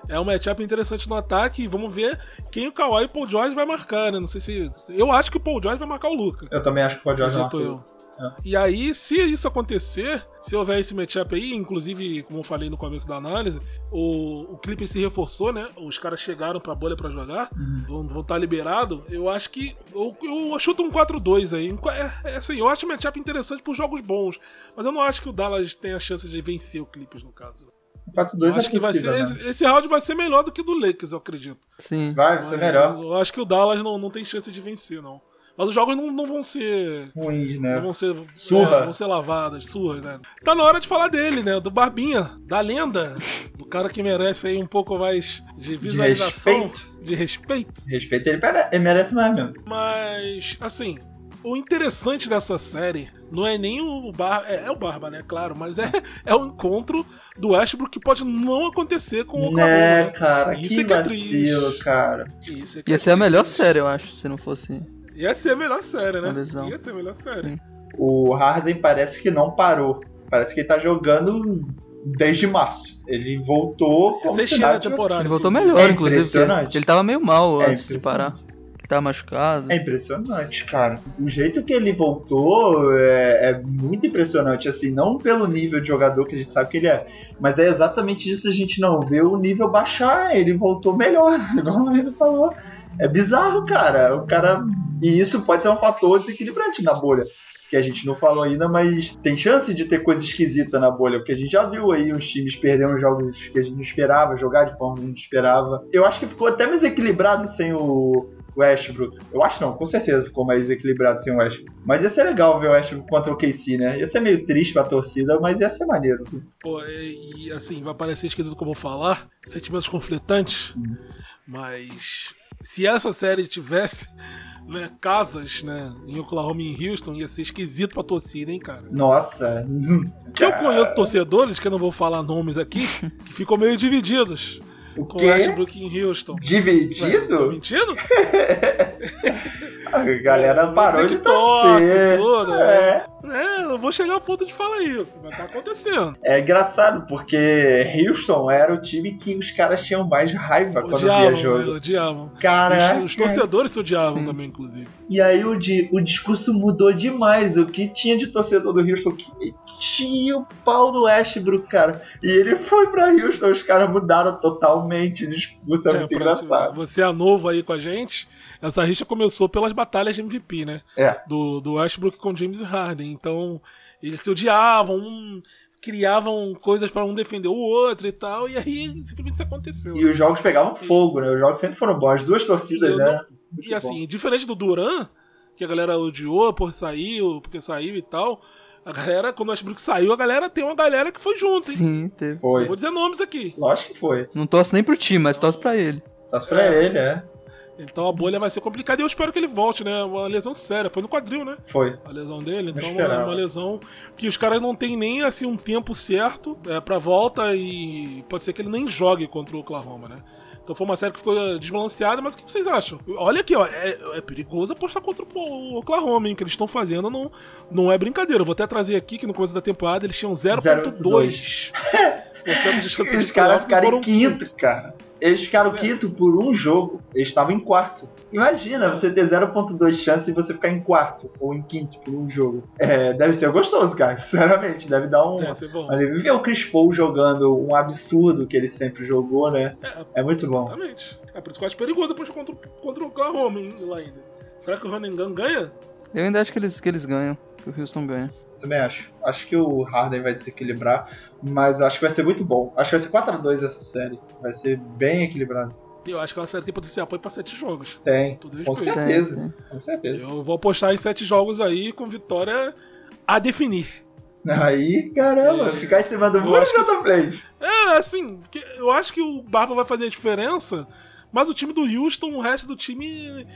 É um matchup interessante no ataque e vamos ver quem o Kawhi e o Paul George vai marcar, né? Não sei se. Eu acho que o Paul George vai marcar o Luca. Eu também acho que pode jogar Acredito eu. E aí, se isso acontecer, se houver esse matchup aí, inclusive, como eu falei no começo da análise, o, o Clippers se reforçou, né? Os caras chegaram pra bolha pra jogar, vão, vão estar liberados. Eu acho que. Eu, eu chuto um 4-2 aí. É, é assim, eu acho o matchup interessante por jogos bons. Mas eu não acho que o Dallas tenha a chance de vencer o Clippers, no caso. 4-2 Eu é acho que vai ser, possível, esse, né? esse round vai ser melhor do que o do Lakers, eu acredito. Sim. Vai ser Mas melhor. Eu acho que o Dallas não, não tem chance de vencer, não. Mas os jogos não, não vão ser. Ruins, Não né? vão ser. Surra. é, vão ser lavadas, surras, né? Tá na hora de falar dele, né? Do Barbinha, da lenda. Do cara que merece aí um pouco mais de visualização. respeito. De respeito. Respeito, ele, ele merece mais mesmo. Mas, assim, o interessante dessa série não é nem o Barba. É, é o Barba, né? Claro, mas é, é o encontro do Westbrook que pode não acontecer com o Oklahoma. Né, né? cara? Isso que é é vacilo, cara. Isso é que Ia é ser a melhor série, eu acho, se não fosse. Ia ser a melhor série, né? Lesão. Ia ser a melhor série. Sim. O Harden parece que não parou. Parece que ele tá jogando desde março. Ele voltou como se nada temporada. Ele voltou inclusive. melhor, É inclusive, ele tava meio mal É antes de parar. Ele tava machucado. É impressionante, cara. O jeito que ele voltou é, é muito impressionante, assim, não pelo nível de jogador que a gente sabe que ele é, mas é exatamente isso a gente não vê o nível baixar, ele voltou melhor, igual o falou. É bizarro, cara. O cara. E isso pode ser um fator desequilibrante na bolha. Que a gente não falou ainda, mas tem chance de ter coisa esquisita na bolha, porque a gente já viu aí os times perdendo jogos que a gente não esperava, jogar de forma que a gente esperava. Eu acho que ficou até mais equilibrado sem o, Westbrook. Eu acho não, com certeza ficou mais equilibrado sem o Westbrook. Mas ia ser legal ver o Westbrook contra o KC, né? Ia ser meio triste pra torcida, mas ia ser maneiro. Pô, e, assim, vai parecer esquisito que eu vou falar, sentimentos conflitantes, Hum. mas se essa série tivesse né, casas né, em Oklahoma e em Houston, ia ser esquisito pra torcida, hein, cara? Nossa. Que eu conheço torcedores, que eu não vou falar nomes aqui, que ficam meio divididos O com quê? Westbrook em Houston. Ué, tô Dividido? mentindo? A galera É, parou de torce, torcer. tudo, É. É, não vou chegar ao ponto de falar isso, mas tá acontecendo. É engraçado, porque Houston era o time que os caras tinham mais raiva quando via Odiavam, jogo. né, odiavam. Caraca. Os, os torcedores se odiavam Sim. também, inclusive. E aí o, di- o discurso mudou demais. O que tinha de torcedor do Houston que metia o pau no Westbrook, cara. E ele foi pra Houston, os caras mudaram totalmente o discurso. É, muito pra- se engraçado. você é novo aí com a gente, essa rixa começou pelas batalhas de MVP, né? É. Do, do Westbrook com James Harden. Então, eles se odiavam, um, criavam coisas pra um defender o outro e tal, e aí simplesmente isso aconteceu. E os jogos pegavam fogo, né? Os jogos sempre foram bons. As duas torcidas, E eu né? não- E bom. assim, diferente do Duran, que a galera odiou por sair, porque saiu e tal, a galera, quando o Westbrook saiu, a galera tem uma galera que foi junto, hein? Sim, teve. Eu Foi. Vou dizer nomes aqui. Lógico que foi. Não torce nem pro time, mas torce pra ele. Torce pra É. ele, é. Então a bolha vai ser complicada e eu espero que ele volte, né? Uma lesão séria. Foi no quadril, né? Foi. A lesão dele. Então, uma, esperava. uma lesão que os caras não tem nem assim um tempo certo é, pra volta e pode ser que ele nem jogue contra o Oklahoma, né? Então foi uma série que ficou desbalanceada, mas o que vocês acham? Olha aqui, ó, é, é perigoso apostar contra o Oklahoma, hein? O que eles estão fazendo não, não é brincadeira. Eu vou até trazer aqui que no começo da temporada eles tinham 0.2%. de chance Os caras ficaram em quinto, cara. Eles ficaram é. quinto por um jogo. Eles estavam em quarto. Imagina você ter 0.2 chance e você ficar em quarto ou em quinto por um jogo. É, deve ser gostoso, cara. Sinceramente, deve dar um. Deve ser bom. Olha, ver o Chris Paul jogando um absurdo que ele sempre jogou, né? É, É muito bom. Exatamente. É por isso que eu acho perigoso apostar contra, contra o Oklahoma lá ainda. Será que o Running Gun ganha? Eu ainda acho que eles, que eles ganham. Que o Houston ganha. Também acho. Acho que o Harden vai desequilibrar, mas acho que vai ser muito bom. Acho que vai ser 4x2 essa série. Vai ser bem equilibrado. Eu acho que ela série tem potencial pra ir pra sete jogos. Tem. Tudo Com certeza. Tem, Com certeza. Eu vou apostar em sete jogos aí com vitória a definir. Aí, caramba, É. ficar em cima do muro que- Jonathan Plays. É, assim, eu acho que o Barba vai fazer a diferença, mas o time do Houston, o resto do time.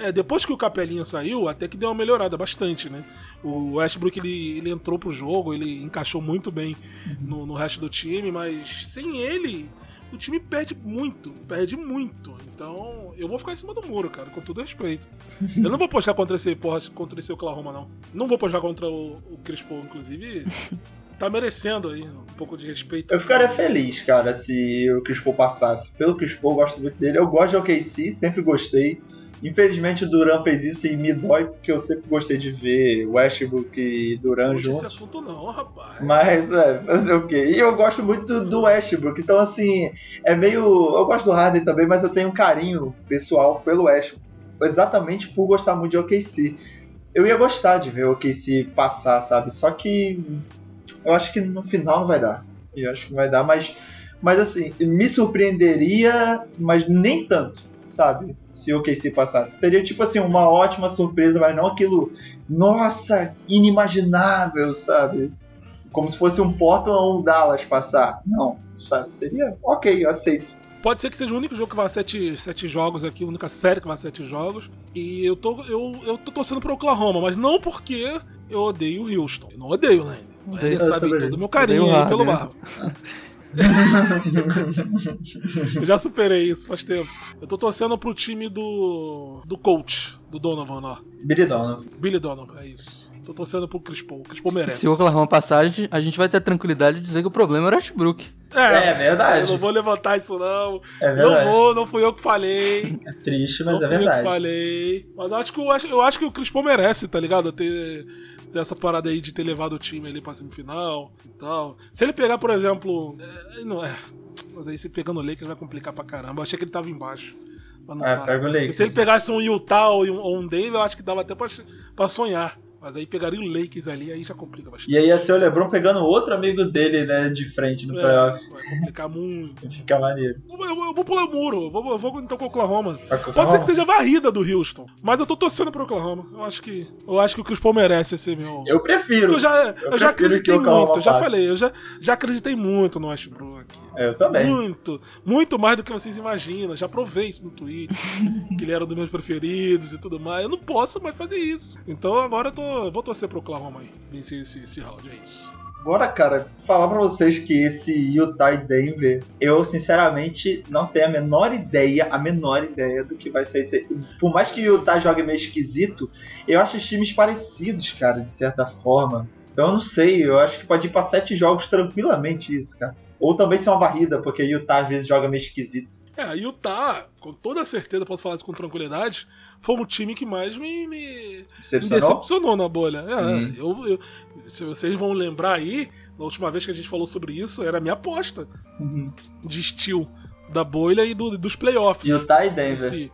É, depois que o Capelinha saiu, até que deu uma melhorada bastante, né? O Westbrook ele, ele entrou pro jogo, ele encaixou muito bem no, no resto do time, mas sem ele, o time perde muito, perde muito. Então, eu vou ficar em cima do muro, cara, com todo respeito. Eu não vou postar contra esse, porra, contra esse Oklahoma, não. Não vou postar contra o, o Chris Paul, inclusive. Tá merecendo aí um pouco de respeito. Eu ficaria feliz, cara, se o Chris Paul passasse. Pelo Chris Paul, eu gosto muito dele. Eu gosto de OKC, sempre gostei. Infelizmente o Duran fez isso e me dói, porque eu sempre gostei de ver Westbrook e Duran Puxa esse juntos. assunto não, rapaz. Mas, é, fazer o quê? E eu gosto muito do Westbrook, então assim, é meio. Eu gosto do Harden também, mas eu tenho um carinho pessoal pelo Westbrook. Exatamente por gostar muito de OKC. Eu ia gostar de ver o OKC passar, sabe? Só que eu acho que no final não vai dar. Eu acho que não vai dar, mas, mas assim, me surpreenderia, mas nem tanto. Sabe? Se o KC passasse. Seria tipo assim, uma ótima surpresa, mas não aquilo, nossa, inimaginável, sabe? Como se fosse um Portland ou um Dallas passar. Não, sabe? Seria ok, eu aceito. Pode ser que seja o único jogo que vá sete, sete jogos aqui, a única série que vá sete jogos. E eu tô, eu, eu tô torcendo pro Oklahoma, mas não porque eu odeio o Houston. Eu não odeio o Lane. Ele sabe todo o meu carinho Odeio o aí pelo. Barro. Eu já superei isso faz tempo. Eu tô torcendo pro time do. do coach, do Donovan, ó. Billy Donovan. Billy Donovan, é isso. Tô torcendo pro Crispo. O Crispo merece. Se o Oklahoma passar, a gente vai ter a tranquilidade de dizer que o problema era o Westbrook. É, verdade. Eu não vou levantar isso, não. É Não verdade. vou, não fui eu que falei. É triste, mas não é fui eu que verdade. falei. Mas eu acho que, eu acho, eu acho que o Crispo merece, tá ligado? Ter, ter essa parada aí de ter levado o time ali pra semifinal e tal. Se ele pegar, por exemplo. É, não é. Mas aí se pegando o Lakers vai complicar pra caramba. Eu achei que ele tava embaixo. Ah, tá. pega o Lakers. Se ele pegasse um Utah ou um, ou um Denver, eu acho que dava até pra, pra sonhar. Mas aí pegaria o Lakers ali, aí já complica bastante. E aí ia ser o LeBron pegando outro amigo dele, né, de frente no É, playoff. vai complicar muito. Fica maneiro. Eu, eu- eu vou pular o muro, eu vou, eu vou então com o Oklahoma. Vai com o Pode ser Oklahoma? que seja varrida do Houston, mas eu tô torcendo pro Oklahoma. Eu acho que, eu acho que o Chris Paul merece ser meu. Eu prefiro. Eu já, eu já acreditei Oklahoma muito, eu já falei, eu já, já acreditei muito no Westbrook. É, Eu também. Muito, muito mais do que vocês imaginam. Já provei isso no Twitter, que ele era um dos meus preferidos e tudo mais. Eu não posso mais fazer isso. Então agora eu tô, vou torcer pro Oklahoma aí, vencer esse, esse round, é isso. Agora, cara, falar pra vocês que esse Utah e Denver, eu sinceramente não tenho a menor ideia, a menor ideia do que vai sair disso aí. Por mais que o Utah jogue meio esquisito, eu acho os times parecidos, cara, de certa forma. Então eu não sei, eu acho que pode ir pra sete jogos tranquilamente isso, cara. Ou também ser uma varrida, porque Utah às vezes joga meio esquisito. É, Utah, com toda certeza, posso falar isso com tranquilidade, foi o time que mais me, me, me Decepcionou? decepcionou na bolha. É, Hum. eu, eu- se vocês vão lembrar aí, na última vez que a gente falou sobre isso, era a minha aposta Uhum. de estilo da bolha e do- dos playoffs. Utah e Denver. si.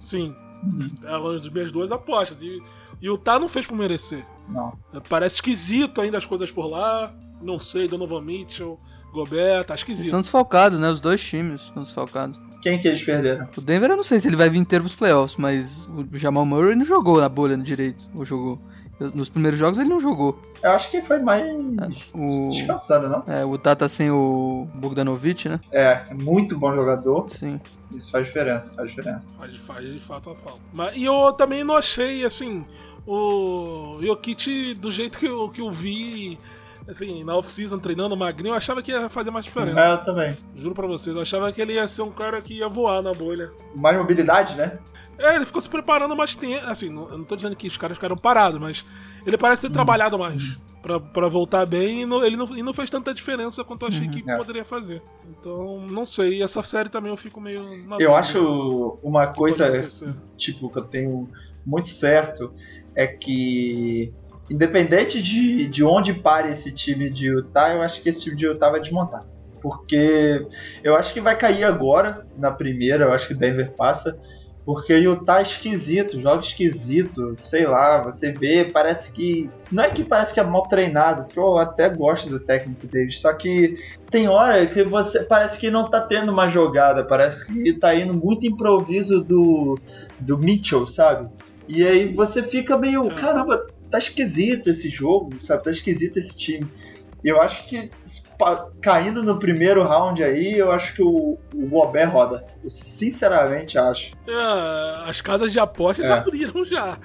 Sim, Uhum. eram as minhas duas apostas. E, e o Utah não fez por merecer. Não. Parece esquisito ainda as coisas por lá. Não sei, Donovan Mitchell, Gobert, tá Eles esquisito. estão desfalcados, né? Os dois times estão desfalcados. Quem que eles perderam? O Denver eu não sei se ele vai vir inteiro pros playoffs, mas o Jamal Murray não jogou na bolha no direito. Ou jogou. Nos primeiros jogos ele não jogou. Eu acho que foi mais O, descansando, não? é, o Utah tá sem o Bogdanovic, né? É, muito bom jogador. Sim. Isso faz diferença, faz diferença. Faz, faz de fato a falta. Mas, e eu também não achei, assim, o Jokic do jeito que eu, que eu vi, assim, na off-season treinando magrinho, eu achava que ia fazer mais diferença. É, eu também. Juro pra vocês, eu achava que ele ia ser um cara que ia voar na bolha. Mais mobilidade, né? É, ele ficou se preparando mais tempo. Assim, não, eu não tô dizendo que os caras ficaram parados, mas ele parece ter trabalhado mais pra, pra voltar bem e não, ele não, e não fez tanta diferença quanto eu achei que É. poderia fazer. Então, não sei. E essa série também eu fico meio. na Eu dúvida acho uma coisa, tipo, que eu tenho muito certo é que, independente de, de onde pare esse time de Utah, eu acho que esse time de Utah vai desmontar. Porque eu acho que vai cair agora, na primeira, eu acho que Denver passa. Porque Utah é esquisito, joga esquisito, sei lá, você vê, parece que. Não é que parece que é mal treinado, porque eu até gosto do técnico deles, só que tem hora que você parece que não tá tendo uma jogada, parece que tá indo muito improviso do, do Mitchell, sabe? E aí você fica meio, caramba, tá esquisito esse jogo, sabe? Tá esquisito esse time. E eu acho que caindo no primeiro round aí, eu acho que o, o Gobert roda. Eu sinceramente acho. É, as casas de apostas É. abriram já.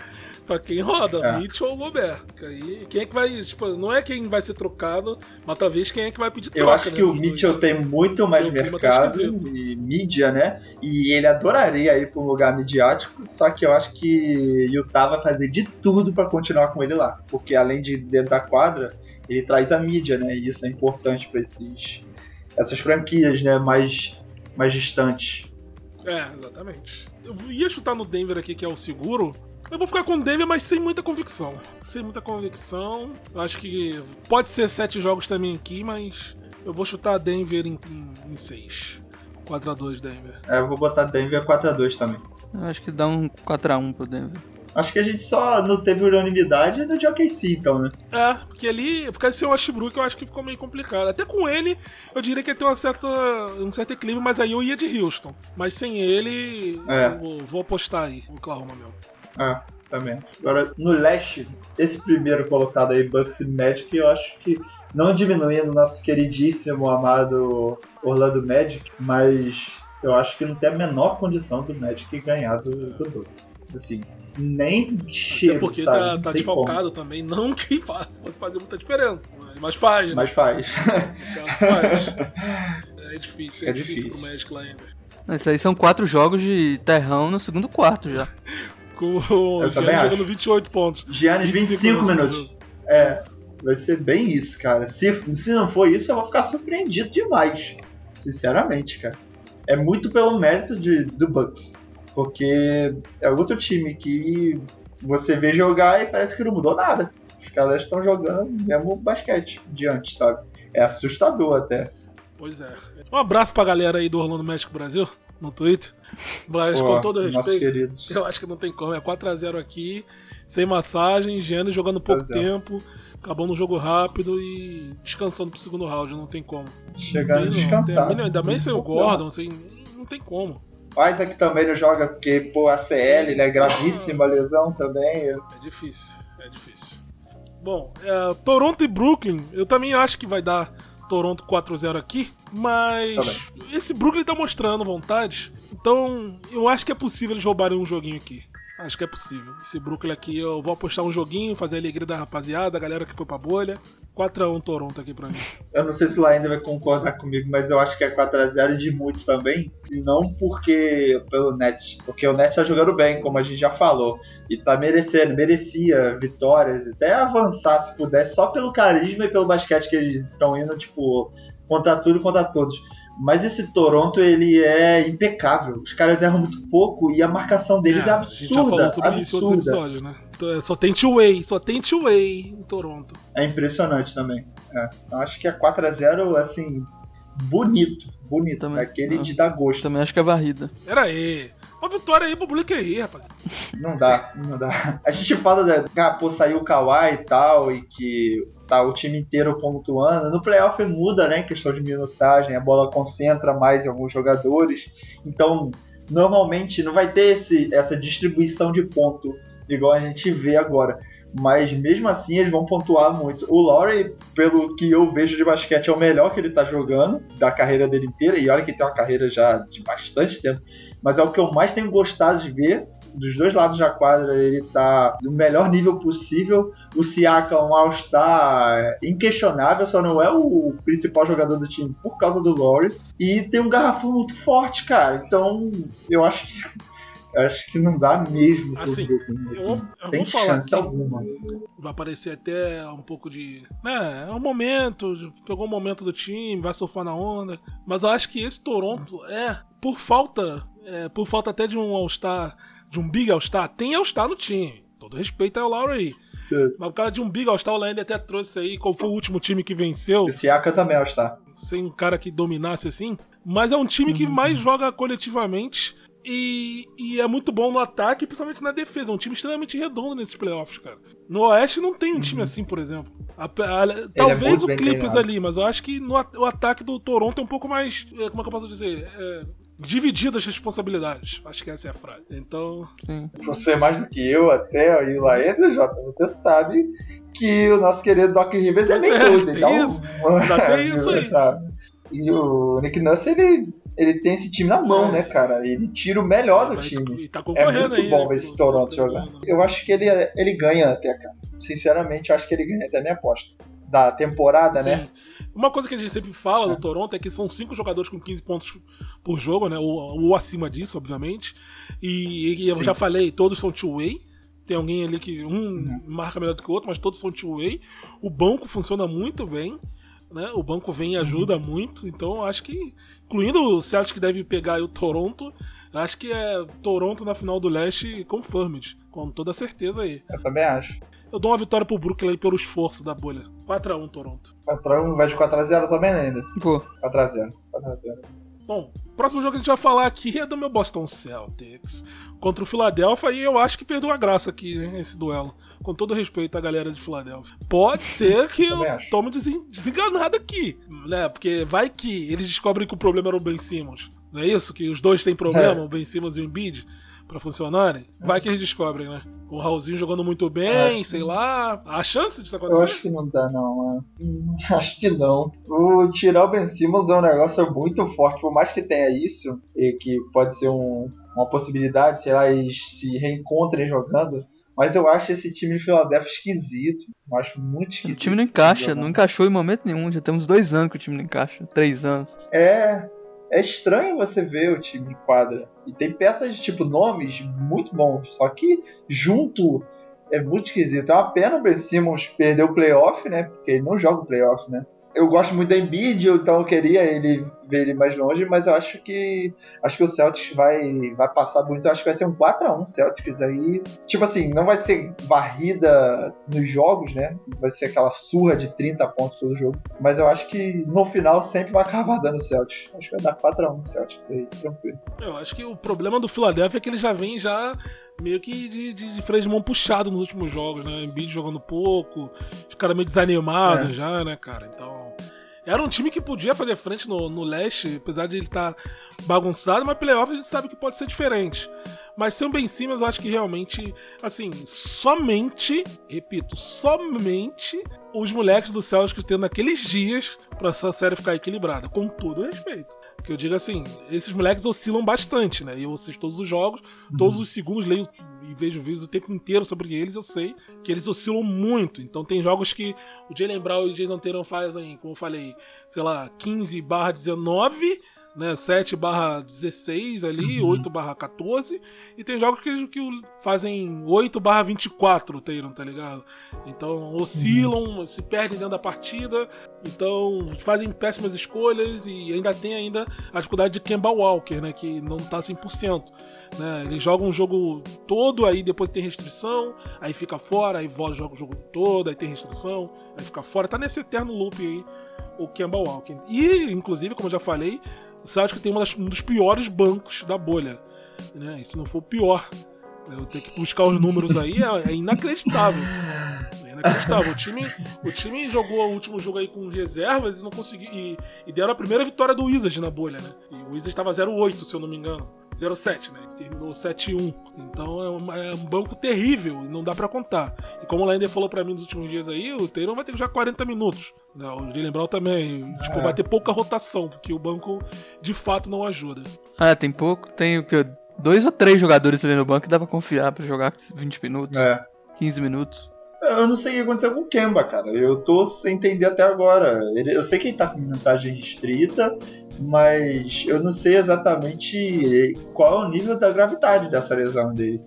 Pra quem roda, É. Mitchell ou Gobert. Aí, quem é que vai. Tipo, não é quem vai ser trocado, mas talvez quem é que vai pedir troca. Eu acho né, que o dos dois. Mitchell tem muito mais tá mercado e mídia, né? E ele adoraria ir para um lugar midiático, só que eu acho que Utah vai fazer de tudo para continuar com ele lá. Porque além de dentro da quadra, ele traz a mídia, né? E isso é importante para esses essas franquias, né, mais mais distantes. É, exatamente. Eu ia chutar no Denver aqui, que é o seguro. Eu vou ficar com o Denver, mas sem muita convicção. Sem muita convicção. Eu acho que pode ser sete jogos também aqui, mas eu vou chutar Denver em, em, em seis. 4x2 Denver. É, eu vou botar Denver 4 a 2 também. Eu acho que dá um 4x1 pro Denver. Acho que a gente só não teve unanimidade no de OKC, então, né? É, porque ali, por causa de ser o Westbrook, eu acho que ficou meio complicado. Até com ele, eu diria que ia ter uma certa, um certo equilíbrio, mas aí eu ia de Houston. Mas sem ele, É. eu vou, vou apostar aí, o Oklahoma mesmo. Ah, também. Agora, no leste, esse primeiro colocado aí, Bucks e Magic, eu acho que não diminuindo o nosso queridíssimo, amado Orlando Magic, mas eu acho que não tem a menor condição do Magic ganhar do, do Bucks. Assim, nem Até chega, porque sabe? tá, tá tem como. desfalcado também, não que fosse fazer muita diferença. Mas, mas faz, né? Mas faz. Caso faz. É difícil, é, É difícil, difícil. pro Magic lá ainda. Isso aí são quatro jogos de terrão no segundo quarto já. Com o Eu também Giannis acho. jogando 28 pontos. Giannis, 25 minutos. É, vai ser bem isso, cara. Se, se não for isso, eu vou ficar surpreendido demais. Sinceramente, cara. É muito pelo mérito de, do Bucks. Porque é outro time que você vê jogar e parece que não mudou nada. Os caras estão jogando mesmo basquete de antes, sabe? É assustador até. Pois é. Um abraço pra galera aí do Orlando México Brasil, no Twitter. Mas Pô, com todo respeito, eu acho que não tem como. É 4x0 aqui, sem massagem, Giannis jogando pouco 4 a 0. tempo, acabando um jogo rápido e descansando pro segundo round, não tem como. Chegando Não, descansado. tem- Ainda mais sem o Gordon, sem, não tem como. O Isaac também não joga porque, pô, a CL, né? Gravíssima lesão também. É difícil, é difícil. Bom, é, Toronto e Brooklyn, eu também acho que vai dar Toronto 4-0 aqui, mas Também. esse Brooklyn tá mostrando vontade, então eu acho que é possível eles roubarem um joguinho aqui. Acho que é possível. Esse Brooklyn aqui, eu vou apostar um joguinho, fazer a alegria da rapaziada, a galera que foi pra bolha. 4x1 Toronto aqui pra mim. Eu não sei se o ainda vai concordar comigo, mas eu acho que é 4x0 de muitos também. E não porque pelo Nets. Porque o Nets tá jogando bem, como a gente já falou. E tá merecendo, merecia vitórias, até avançar se pudesse, só pelo carisma e pelo basquete que eles estão indo, tipo, contra tudo e contra todos. Mas esse Toronto, ele é impecável. Os caras erram muito pouco e a marcação deles é, a gente já falou absurda. isso absurda. episódios, né? É, Só tem two-way, só tem two-way em Toronto. É impressionante também. É. Eu acho que é 4x0, assim, bonito. Bonito. Também. Aquele Ah. de dar gosto. Também acho que é varrida. Pera aí. Uma vitória aí pro Blake aí, rapaz. Não dá, não dá. A gente fala da. Ah, pô, saiu o Kawhi e tal, e que tá o time inteiro pontuando. No playoff muda, né? Questão de minutagem, a bola concentra mais em alguns jogadores. Então, normalmente não vai ter esse, essa distribuição de ponto igual a gente vê agora. Mas mesmo assim eles vão pontuar muito. O Laurie, pelo que eu vejo de basquete, é o melhor que ele tá jogando da carreira dele inteira. E olha que tem uma carreira já de bastante tempo. Mas é o que eu mais tenho gostado de ver. Dos dois lados da quadra, ele tá no melhor nível possível. O Siaka, um All-Star inquestionável, só não é o principal jogador do time por causa do Laurie. E tem um garrafão muito forte, cara. Então, eu acho que. eu acho que não dá mesmo pro Assim, Brooklyn, assim, eu vou- eu sem vou falar chance alguma. Vai aparecer até um pouco de. Né, é um momento, pegou um momento do time, vai surfar na onda. Mas eu acho que esse Toronto é, por falta, é, por falta até de um All-Star, de um Big All-Star, tem All-Star no time. Todo respeito ao Lauro aí. É. Mas por causa de um Big All-Star, o Lander até trouxe aí qual foi o último time que venceu, O Siaka também é All-Star. sem um cara que dominasse assim. Mas é um time que mais joga coletivamente. E, e é muito bom no ataque, principalmente na defesa. É um time extremamente redondo nesses playoffs, cara. No Oeste não tem um time assim, por exemplo. A- a- talvez muito o Clippers treinado. ali, mas eu acho que no, o ataque do Toronto é um pouco mais. é, Como é que eu posso dizer? É, divididas as responsabilidades. Acho que essa é a frase. Então. Sim. Você mais do que eu até, e o Laenda, Jota, você sabe que o nosso querido Doc Rivers é Pois meio é, doido. tem então, isso. Ainda tem isso aí. sabe? E o Nick Nurse, ele, ele tem esse time na mão, É. né, cara? Ele tira o melhor do vai- time. Tá É muito aí. bom né, ver esse Toronto pro- jogar. Eu acho que ele, ele ganha até, cara. Sinceramente, eu acho que ele ganha até a minha aposta. Da temporada, né? Sim. Uma coisa que a gente sempre fala do Toronto é que são cinco jogadores com 15 pontos por jogo, né? Ou, ou acima disso, obviamente. E, e eu Sim. já falei, todos são two-way. Tem alguém ali que um Uhum. marca melhor do que o outro, mas todos são two-way. O banco funciona muito bem. Né? O banco vem e ajuda Uhum. muito. Então eu acho que, incluindo o Celtic que deve pegar aí o Toronto, acho que é Toronto na final do leste confirmed. Com toda certeza aí. Eu também acho. Eu dou uma vitória pro Brooklyn aí pelo esforço da bolha. 4x1 Toronto. Patrão vai de 4x0 também, né, ainda. Vou. 4x0. 4x0. Bom, o próximo jogo que a gente vai falar aqui é do meu Boston Celtics contra o Philadelphia e eu acho que perdeu a graça aqui, né, esse duelo. Com todo respeito à galera de Philadelphia. Pode ser que eu tome desen- desenganado aqui, né? Porque vai que eles descobrem que o problema era o Ben Simmons. Não é isso? Que os dois têm problema, É. o Ben Simmons e o Embiid, pra funcionarem. Vai que eles descobrem, né? O Raulzinho jogando muito bem, Acho. sei lá. Há chance disso Eu acontecer? acho que não dá, não. mano. Hum, Acho que não. O tirar o Ben Simmons é um negócio muito forte. Por mais que tenha isso, e que pode ser um- uma possibilidade, sei lá, eles se reencontrem jogando. Mas eu acho esse time de Philadelphia esquisito. Eu acho muito O esquisito. time não encaixa, não encaixou em momento nenhum. Já temos dois anos que o time não encaixa. Três anos. É. É estranho você ver o time em quadra. E tem peças, tipo, nomes muito bons. Só que junto é muito esquisito. É uma pena o Ben Simmons perder o playoff, né? Porque ele não joga o playoff, né? Eu gosto muito da Embiid, então eu queria ele ver ele mais longe, mas eu acho que acho que o Celtics vai vai passar muito, eu acho que vai ser um 4 a 1 Celtics aí. Tipo assim, não vai ser varrida nos jogos, né? Vai ser aquela surra de 30 pontos todo jogo, mas eu acho que no final sempre vai acabar dando Celtics. Acho que vai dar 4 a 1 Celtics aí, tranquilo. Eu acho que o problema do Philadelphia é que ele já vem já meio que de, de, de freio de mão puxado nos últimos jogos, né? Embiid jogando pouco, os caras meio desanimados É. já, né, cara? Então. Era um time que podia fazer frente no, no leste, apesar de ele estar bagunçado, mas playoff a gente sabe que pode ser diferente. Mas sem o Ben Simmons, eu acho que realmente, assim, somente, repito, somente os moleques do Celtics tendo naqueles dias pra essa série ficar equilibrada, com todo respeito. Que eu digo assim, esses moleques oscilam bastante, né? Eu assisto todos os jogos, todos os segundos leio e vejo vídeos o tempo inteiro sobre eles, eu sei que eles oscilam muito. Então tem jogos que o Jalen Brown e o Jason Tatum fazem, como eu falei, sei lá, 15 barra 19, né? 7 barra 16 ali, 8 barra 14. E tem jogos que, que o- fazem 8 barra 24, Tatum, tá ligado? Então oscilam, se perdem dentro da partida. Então fazem péssimas escolhas e ainda tem ainda a dificuldade de Kemba Walker, né? Que não tá 100%. Né? Ele joga um jogo todo, aí depois tem restrição, aí fica fora, aí volta joga o jogo todo, aí tem restrição, aí fica fora. Tá nesse eterno loop aí, o Kemba Walker. E, inclusive, como eu já falei, o Celtic tem um dos piores bancos da bolha. Né? E se não for o pior? Eu tenho que buscar os números aí, é, é inacreditável. É inacreditável. O time, o time jogou o último jogo aí com reservas e não conseguiu. E, e deram a primeira vitória do Wizards na bolha, né? E o Wizards estava 0-8, se eu não me engano. 0-7, né? Terminou 7-1. Então é, uma- é um banco terrível não dá pra contar. E como o Lander falou pra mim nos últimos dias aí, o Taylor vai ter que jogar 40 minutos. Né? O Jalen Brown também. Tipo, É. vai ter pouca rotação, porque o banco de fato não ajuda. Ah, tem pouco. Tem o que? Dois ou três jogadores ali no banco que dá pra confiar pra jogar 20 minutos, É. 15 minutos. Eu não sei o que aconteceu com o Kemba, cara. Eu tô sem entender até agora. Ele- eu sei que ele tá com minutagem restrita, mas eu não sei exatamente qual é o nível da gravidade dessa lesão dele.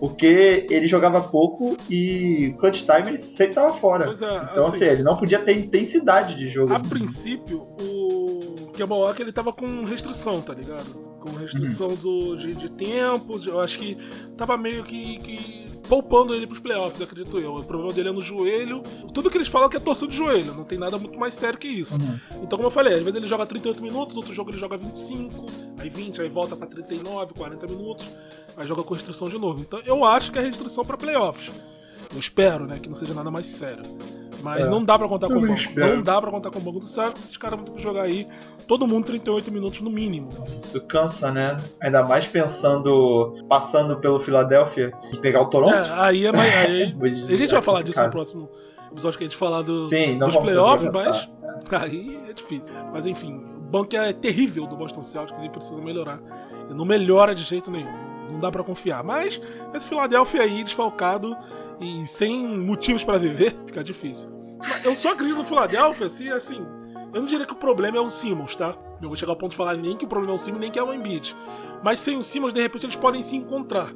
Porque ele jogava pouco e clutch time ele sempre tava fora. É, então, assim, assim, ele não podia ter intensidade de jogo. A princípio, o Kemba Walker ele tava com restrição, tá ligado? Com restrição do, de, de tempos. Eu acho que tava meio que, que poupando ele pros playoffs, acredito eu. O problema dele é no joelho. Tudo que eles falam é que é torção de joelho, não tem nada muito mais sério que isso. Uhum. Então, como eu falei, às vezes ele joga 38 minutos, outro jogo ele joga 25, aí 20, aí volta pra 39, 40 minutos, aí joga com restrição de novo. Então, eu acho que é restrição pra playoffs. Eu espero, né, que não seja nada mais sério. Mas É. não dá pra contar com o banco. espero. Não dá pra contar com o banco do Celtics. Esses caras vão ter que jogar aí todo mundo 38 minutos no mínimo. Isso cansa, né? Ainda mais pensando, passando pelo Philadelphia e pegar o Toronto. É, aí é mais. Aí, a gente vai falar disso no próximo episódio que a gente falar do, Sim, não dos playoffs, mas aí é difícil. Mas enfim, o banco é terrível do Boston Celtics e precisa melhorar. E não melhora de jeito nenhum. Não dá pra confiar. Mas esse Philadelphia aí, desfalcado e sem motivos pra viver, fica difícil. Eu só acredito no Philadelphia, assim, assim. Eu não diria que o problema é o Simmons, tá? Eu vou chegar ao ponto de falar nem que o problema é o Simmons, nem que é o Embiid. Mas sem o Simmons, de repente, eles podem se encontrar.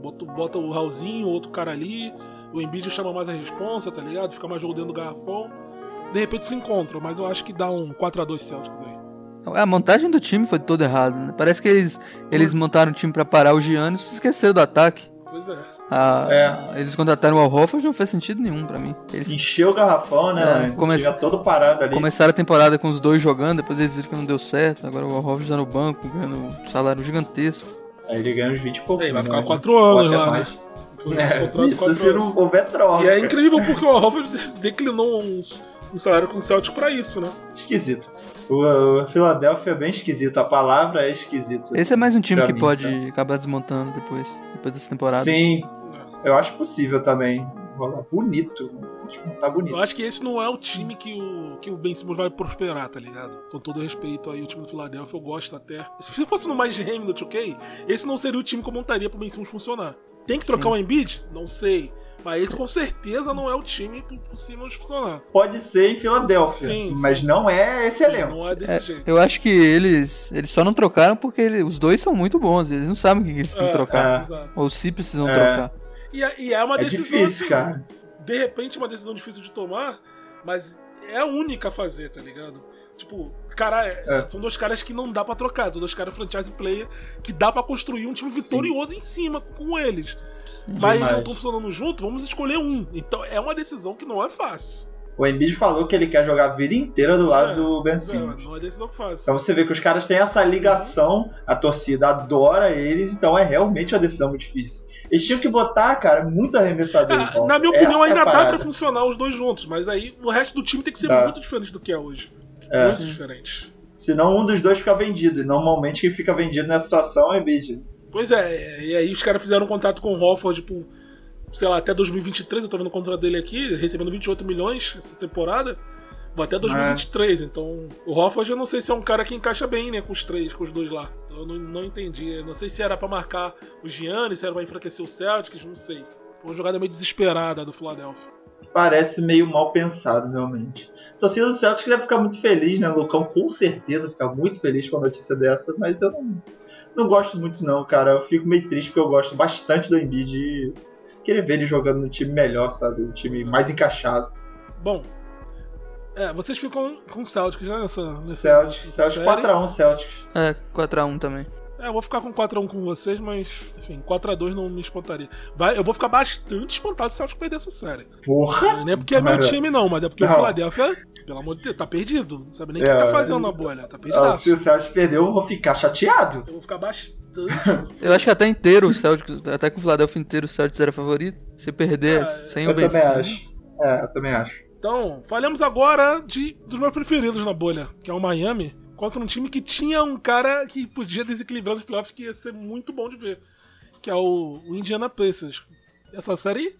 Bota, bota o Raulzinho, outro cara ali. O Embiid chama mais a responsa, tá ligado? Fica mais jogo dentro do garrafão. De repente se encontram, mas eu acho que dá um 4x2 Celtics aí. A montagem do time foi toda errada, né? Parece que eles, eles montaram o time pra parar o Giannis e esqueceram do ataque. Pois é. A- É. Eles contrataram o Al Horford não fez sentido nenhum pra mim. Eles Encheu o garrafão, né? É, come- todo parado ali. começaram a temporada com os dois jogando, depois eles viram que não deu certo. Agora o Al Horford tá no banco, ganhando um salário gigantesco. Aí ele ganha uns 20 e pouco. Aí vai né? ficar quatro Ou anos até lá, né? É, isso se não houver troca. E é incrível porque o Horford declinou um, um salário com o Celtic pra isso, né? Esquisito. O, o Philadelphia é bem esquisito. A palavra é esquisito. Esse é mais um time que mim, pode sabe? acabar desmontando depois, depois dessa temporada. Sim, eu acho possível também. Rolar bonito. Acho que tá bonito. Eu acho que esse não é o time que o, que o Ben Simmons vai prosperar, tá ligado? Com todo respeito aí, o time do Philadelphia, eu gosto até. Se fosse no mais GM do 2K, esse não seria o time que eu montaria pro Ben Simmons funcionar. Tem que trocar o Embiid? Não sei. Mas esse com certeza não é o time pro, Simmons funcionar. Pode ser em Filadélfia, Sim, sim. mas não é esse elenco. Não é desse É, jeito. eu acho que eles, eles só não trocaram porque ele- os dois são muito bons. Eles não sabem o que eles têm que É, trocar. É. Ou se precisam É. trocar. E, é- e é uma É decisão difícil, assim, cara. de repente uma decisão difícil de tomar, mas é a única a fazer, tá ligado? Tipo, cara, é- É. são dois caras que não dá pra trocar, são dois caras franchise player que dá pra construir um time vitorioso em cima com eles. Mas eles não Demais. estão funcionando junto, vamos escolher um. Então é uma decisão que não é fácil. O Embiid falou que ele quer jogar a vida inteira do lado É, do Ben Não, Simmons. não é decisão fácil. Então você vê que os caras têm essa ligação, a torcida adora eles, então é realmente uma decisão muito difícil. Eles tinham que botar, cara, muito arremessador. em volta. na minha Essa opinião, é a ainda dá parada. pra funcionar os dois juntos, mas aí o resto do time tem que ser Dá. muito diferente do que é hoje. É. Muito diferente. Senão um dos dois fica vendido. E normalmente quem fica vendido nessa situação é o Embiid. Pois é, e aí os caras fizeram um contato com o Hofford, tipo, sei lá, até 2023, eu tô vendo o contrato dele aqui, recebendo 28 milhões essa temporada. Vai até 2023, então o Hofford eu não sei se é um cara que encaixa bem, né, com os três, com os dois lá. Eu não, não entendi. Eu não sei se era pra marcar o Giannis, se era pra enfraquecer o Celtics, não sei. Foi uma jogada meio desesperada do Philadelphia. Parece meio mal pensado, realmente. A torcida do Celtics deve ficar muito feliz, né? O Lucão com certeza fica muito feliz com a notícia dessa, mas eu não, não gosto muito não, cara. Eu fico meio triste porque eu gosto bastante do Embiid e queria ver ele jogando no time melhor, sabe? Um time mais encaixado. Bom, é, vocês ficam com o Celtics, né, nessa, nessa Celtics, Celtics série. 4x1 Celtics. É, 4x1 também. É, eu vou ficar com 4x1 com vocês, mas, assim, 4x2 não me espantaria. Vai, eu vou ficar bastante espantado se o Celtics perder essa série. Porra! Não é porque é meu time, não, mas é porque o Não. Philadelphia, pelo amor de Deus, tá perdido. Não sabe nem o É, que tá fazendo na bolha. Tá Ah, perdidaço. se o Celtics perder, eu vou ficar chateado. Eu vou ficar bastante. Eu acho que até inteiro o Celtics, até com o Philadelphia inteiro o Celtics era favorito. Se perder Ah, sem o Eu Ben também Simmons- acho. É, eu também acho. Então, falemos agora de, dos meus preferidos na bolha, que é o Miami, contra um time que tinha um cara que podia desequilibrar nos playoffs, que ia ser muito bom de ver, que é o, o Indiana Pacers. Essa série,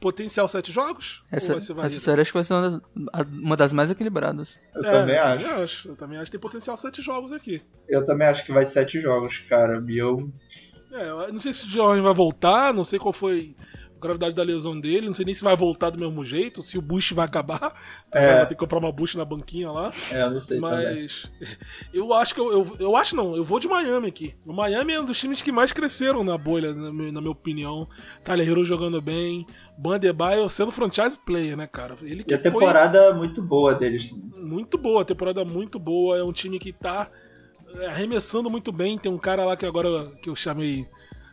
potencial sete jogos? Essa, ou vai ser essa série acho que vai ser uma uma das mais equilibradas. Eu É, também eu acho. também acho. Eu também acho que tem potencial sete jogos aqui. Eu também acho que vai sete jogos, cara. E eu É, eu não sei se o Jordan vai voltar, não sei qual foi gravidade da lesão dele, não sei nem se vai voltar do mesmo jeito, se o Bush vai acabar. É. Vai ter que comprar uma Bush na banquinha lá. É, eu não sei também. Mas eu acho que eu, eu, eu acho não, eu vou de Miami aqui. O Miami é um dos times que mais cresceram na bolha, na, minha- na minha opinião. Tyler Hero jogando bem, Bandebaio sendo franchise player, né, cara? Ele que E a temporada muito boa deles. foi muito boa, temporada muito boa. É um time que tá é, arremessando muito bem. Tem um cara lá que agora que eu chamei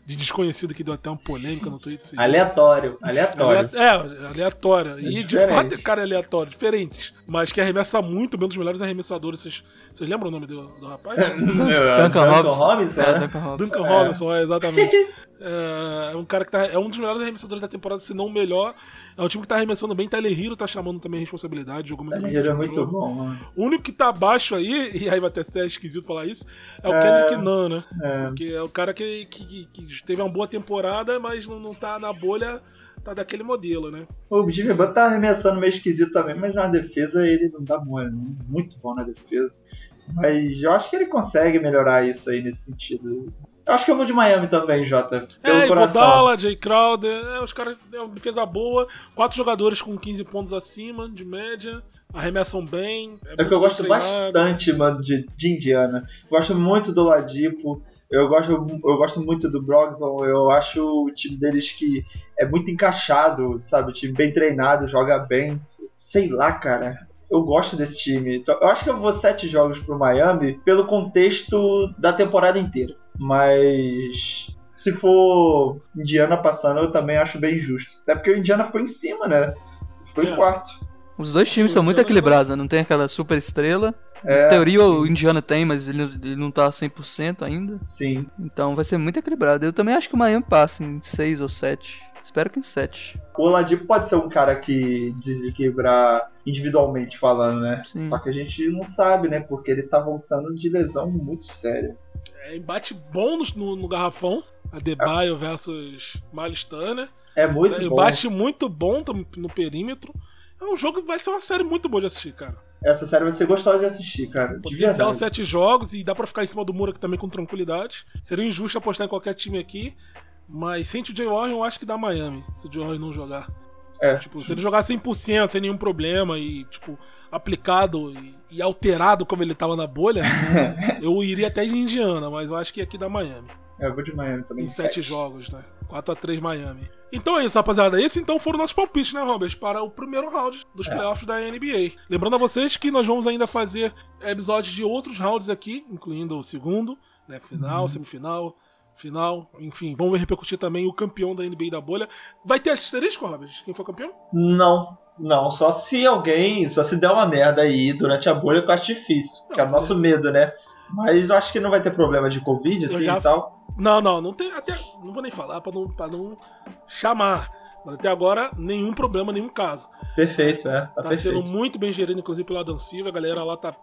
de desconhecido que deu até uma polêmica no Twitter. assim. Aleatório, aleatório. É, aleatória. E de diferente. fato é cara aleatório, diferentes. Mas que arremessa muito bem, um dos melhores arremessadores. Vocês lembram o nome do, do rapaz? Duncan Robinson. Robinson, É, né? Duncan Robinson. Duncan Robinson, é, exatamente. É, é um cara que tá, é um dos melhores arremessadores da temporada, se não o melhor. É um time que tá arremessando bem. Tyler Hero tá chamando também a responsabilidade. Jogou muito bem. Ele é muito jogo. bom, mano. O único que tá abaixo aí, e aí vai até ser esquisito falar isso, é o É. Kendrick Nunn, né? É. Que é o cara que, que, que teve uma boa temporada, mas não, não tá na bolha, tá daquele modelo, né? O Jimmy Butler tá arremessando meio esquisito também, mas na defesa ele não dá mole, não. muito bom na defesa. Mas eu acho que ele consegue melhorar isso aí nesse sentido. Eu acho que eu vou de Miami também, Jota. Pelo é, coração. Iguodala, Jay Crowder, é, os caras é uma defesa boa, quatro jogadores com 15 pontos acima, de média, arremessam bem. É que eu gosto treinado. bastante, mano, de, de Indiana. Gosto muito do Ladipo. Eu gosto, eu gosto muito do Brogdon. Eu acho o time deles que é muito encaixado, sabe? O time bem treinado, joga bem. Sei lá, cara. Eu gosto desse time. Então, eu acho que eu vou sete jogos pro Miami pelo contexto da temporada inteira. Mas se for Indiana passando, eu também acho bem justo. Até porque o Indiana ficou em cima, né? Ficou É. em quarto. Os dois times são muito equilibrados, né? Não tem aquela super estrela. É, Em teoria o Indiana tem, mas ele, ele não tá 100% ainda. Sim. Então vai ser muito equilibrado. Eu também acho que o Miami passa em 6 ou 7. Espero que em 7. O Oladipo pode ser um cara que desequilibrar individualmente falando, né? Sim. Só que a gente não sabe, né? Porque ele tá voltando de lesão muito séria. É embate bom no, no, no garrafão. Adebayo versus Miles Turner. É muito É, bom. embate muito bom no perímetro. É um jogo que vai ser uma série muito boa de assistir, cara. Essa série vai ser gostosa de assistir, cara. De Potencial sete jogos e dá pra ficar em cima do muro aqui também com tranquilidade. Seria injusto apostar em qualquer time aqui. Mas sem o Jay Warren, eu acho que dá Miami. Se o Warren não jogar. É. Tipo, se ele jogar 100%, sem nenhum problema e, tipo, aplicado e, e alterado como ele tava na bolha, eu iria até de Indiana, mas eu acho que aqui dá Miami. É, eu vou de Miami também. Em sete jogos, né? 4x3 Miami. Então é isso, rapaziada. Esse então foram nossos palpites, né, Robert? Para o primeiro round dos É. playoffs da NBA. Lembrando a vocês que nós vamos ainda fazer episódios de outros rounds aqui, incluindo o segundo, né? Final, Uhum. semifinal, final, enfim. Vamos repercutir também o campeão da NBA da bolha. Vai ter asterisco, Robert? Quem for campeão? Não, não. Só se alguém, só se der uma merda aí durante a bolha, que eu acho difícil. Que é o Não, nosso medo, né? Mas eu acho que não vai ter problema de Covid, assim já- e tal. Não, não, não tem. Até. Não vou nem falar pra não, pra não chamar. Mas até agora, nenhum problema, nenhum caso. Perfeito, é. Tá, Tá perfeito. sendo muito bem gerido, inclusive, pelo Adam Silva. A galera lá tá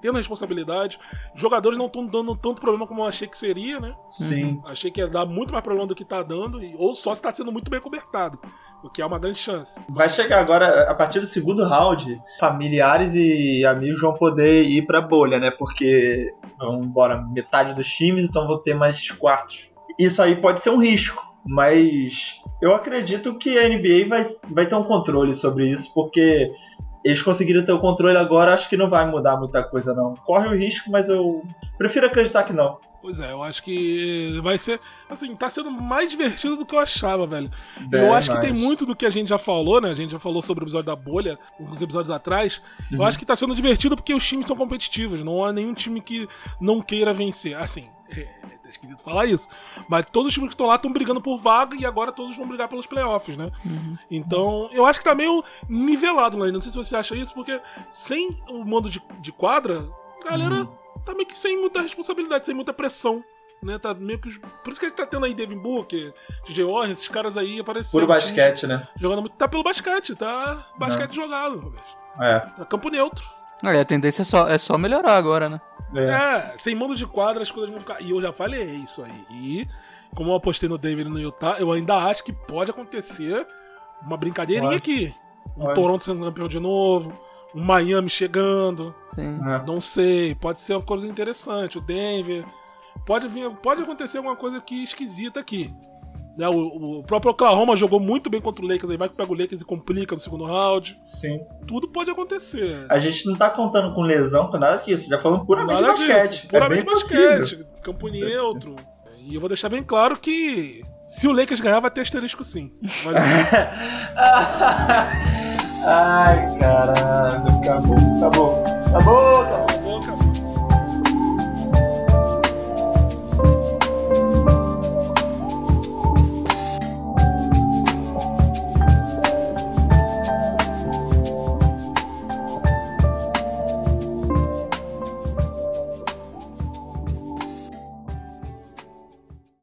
tendo responsabilidade. Jogadores não estão dando tanto problema como eu achei que seria, né? Sim. Achei que ia dar muito mais problema do que tá dando. Ou só se tá sendo muito bem cobertado. O que é uma grande chance. Vai chegar agora, a partir do segundo round, familiares e amigos vão poder ir pra bolha, né? Porque vão embora metade dos times, então vão ter mais quartos. Isso aí pode ser um risco, mas eu acredito que a NBA vai, vai ter um controle sobre isso, porque eles conseguiram ter o controle agora, acho que não vai mudar muita coisa, não. Corre o risco, mas eu prefiro acreditar que não. Pois é, eu acho que vai ser. Assim, tá sendo mais divertido do que eu achava, velho. É, eu acho que mas- tem muito do que a gente já falou, né? A gente já falou sobre o episódio da bolha, uns episódios atrás. Eu Uhum. acho que tá sendo divertido porque os times são competitivos. Não há nenhum time que não queira vencer. Assim, é, esquisito falar isso. Mas todos os times que estão lá estão brigando por vaga e agora todos vão brigar pelos playoffs, né? Então, eu acho que tá meio nivelado, né? Não sei se você acha isso, porque sem o mando de, de quadra, a galera Uhum. tá meio que sem muita responsabilidade, sem muita pressão. Né, tá meio que. os- Por isso que a gente tá tendo aí Devin Booker, DJ Warren, esses caras aí aparecendo. Puro basquete, né? Jogando muito. Tá pelo basquete, tá basquete jogado, Roberto. É. Tá campo neutro. Aí a tendência é só, é só melhorar agora, né? é. É, sem mando de quadra as coisas vão ficar. E eu já falei isso aí. E como eu apostei no David e no Utah, eu ainda acho que pode acontecer uma brincadeirinha aqui. Um. Toronto sendo campeão de novo, um Miami chegando. Sim. É. Não sei, pode ser uma coisa interessante. O Denver. Pode vir, pode acontecer alguma coisa aqui esquisita aqui. Né, o, o próprio Oklahoma jogou muito bem contra o Lakers, aí vai que pega o Lakers e complica no segundo round. Sim. Tudo pode acontecer. A gente não tá contando com lesão, com nada disso. Já falamos puramente Nada basquete. disso, Puramente é bem possível. basquete, campo neutro. E eu vou deixar bem claro que se o Lakers ganhar, vai ter asterisco sim. Ai, caralho. Acabou, acabou. Acabou!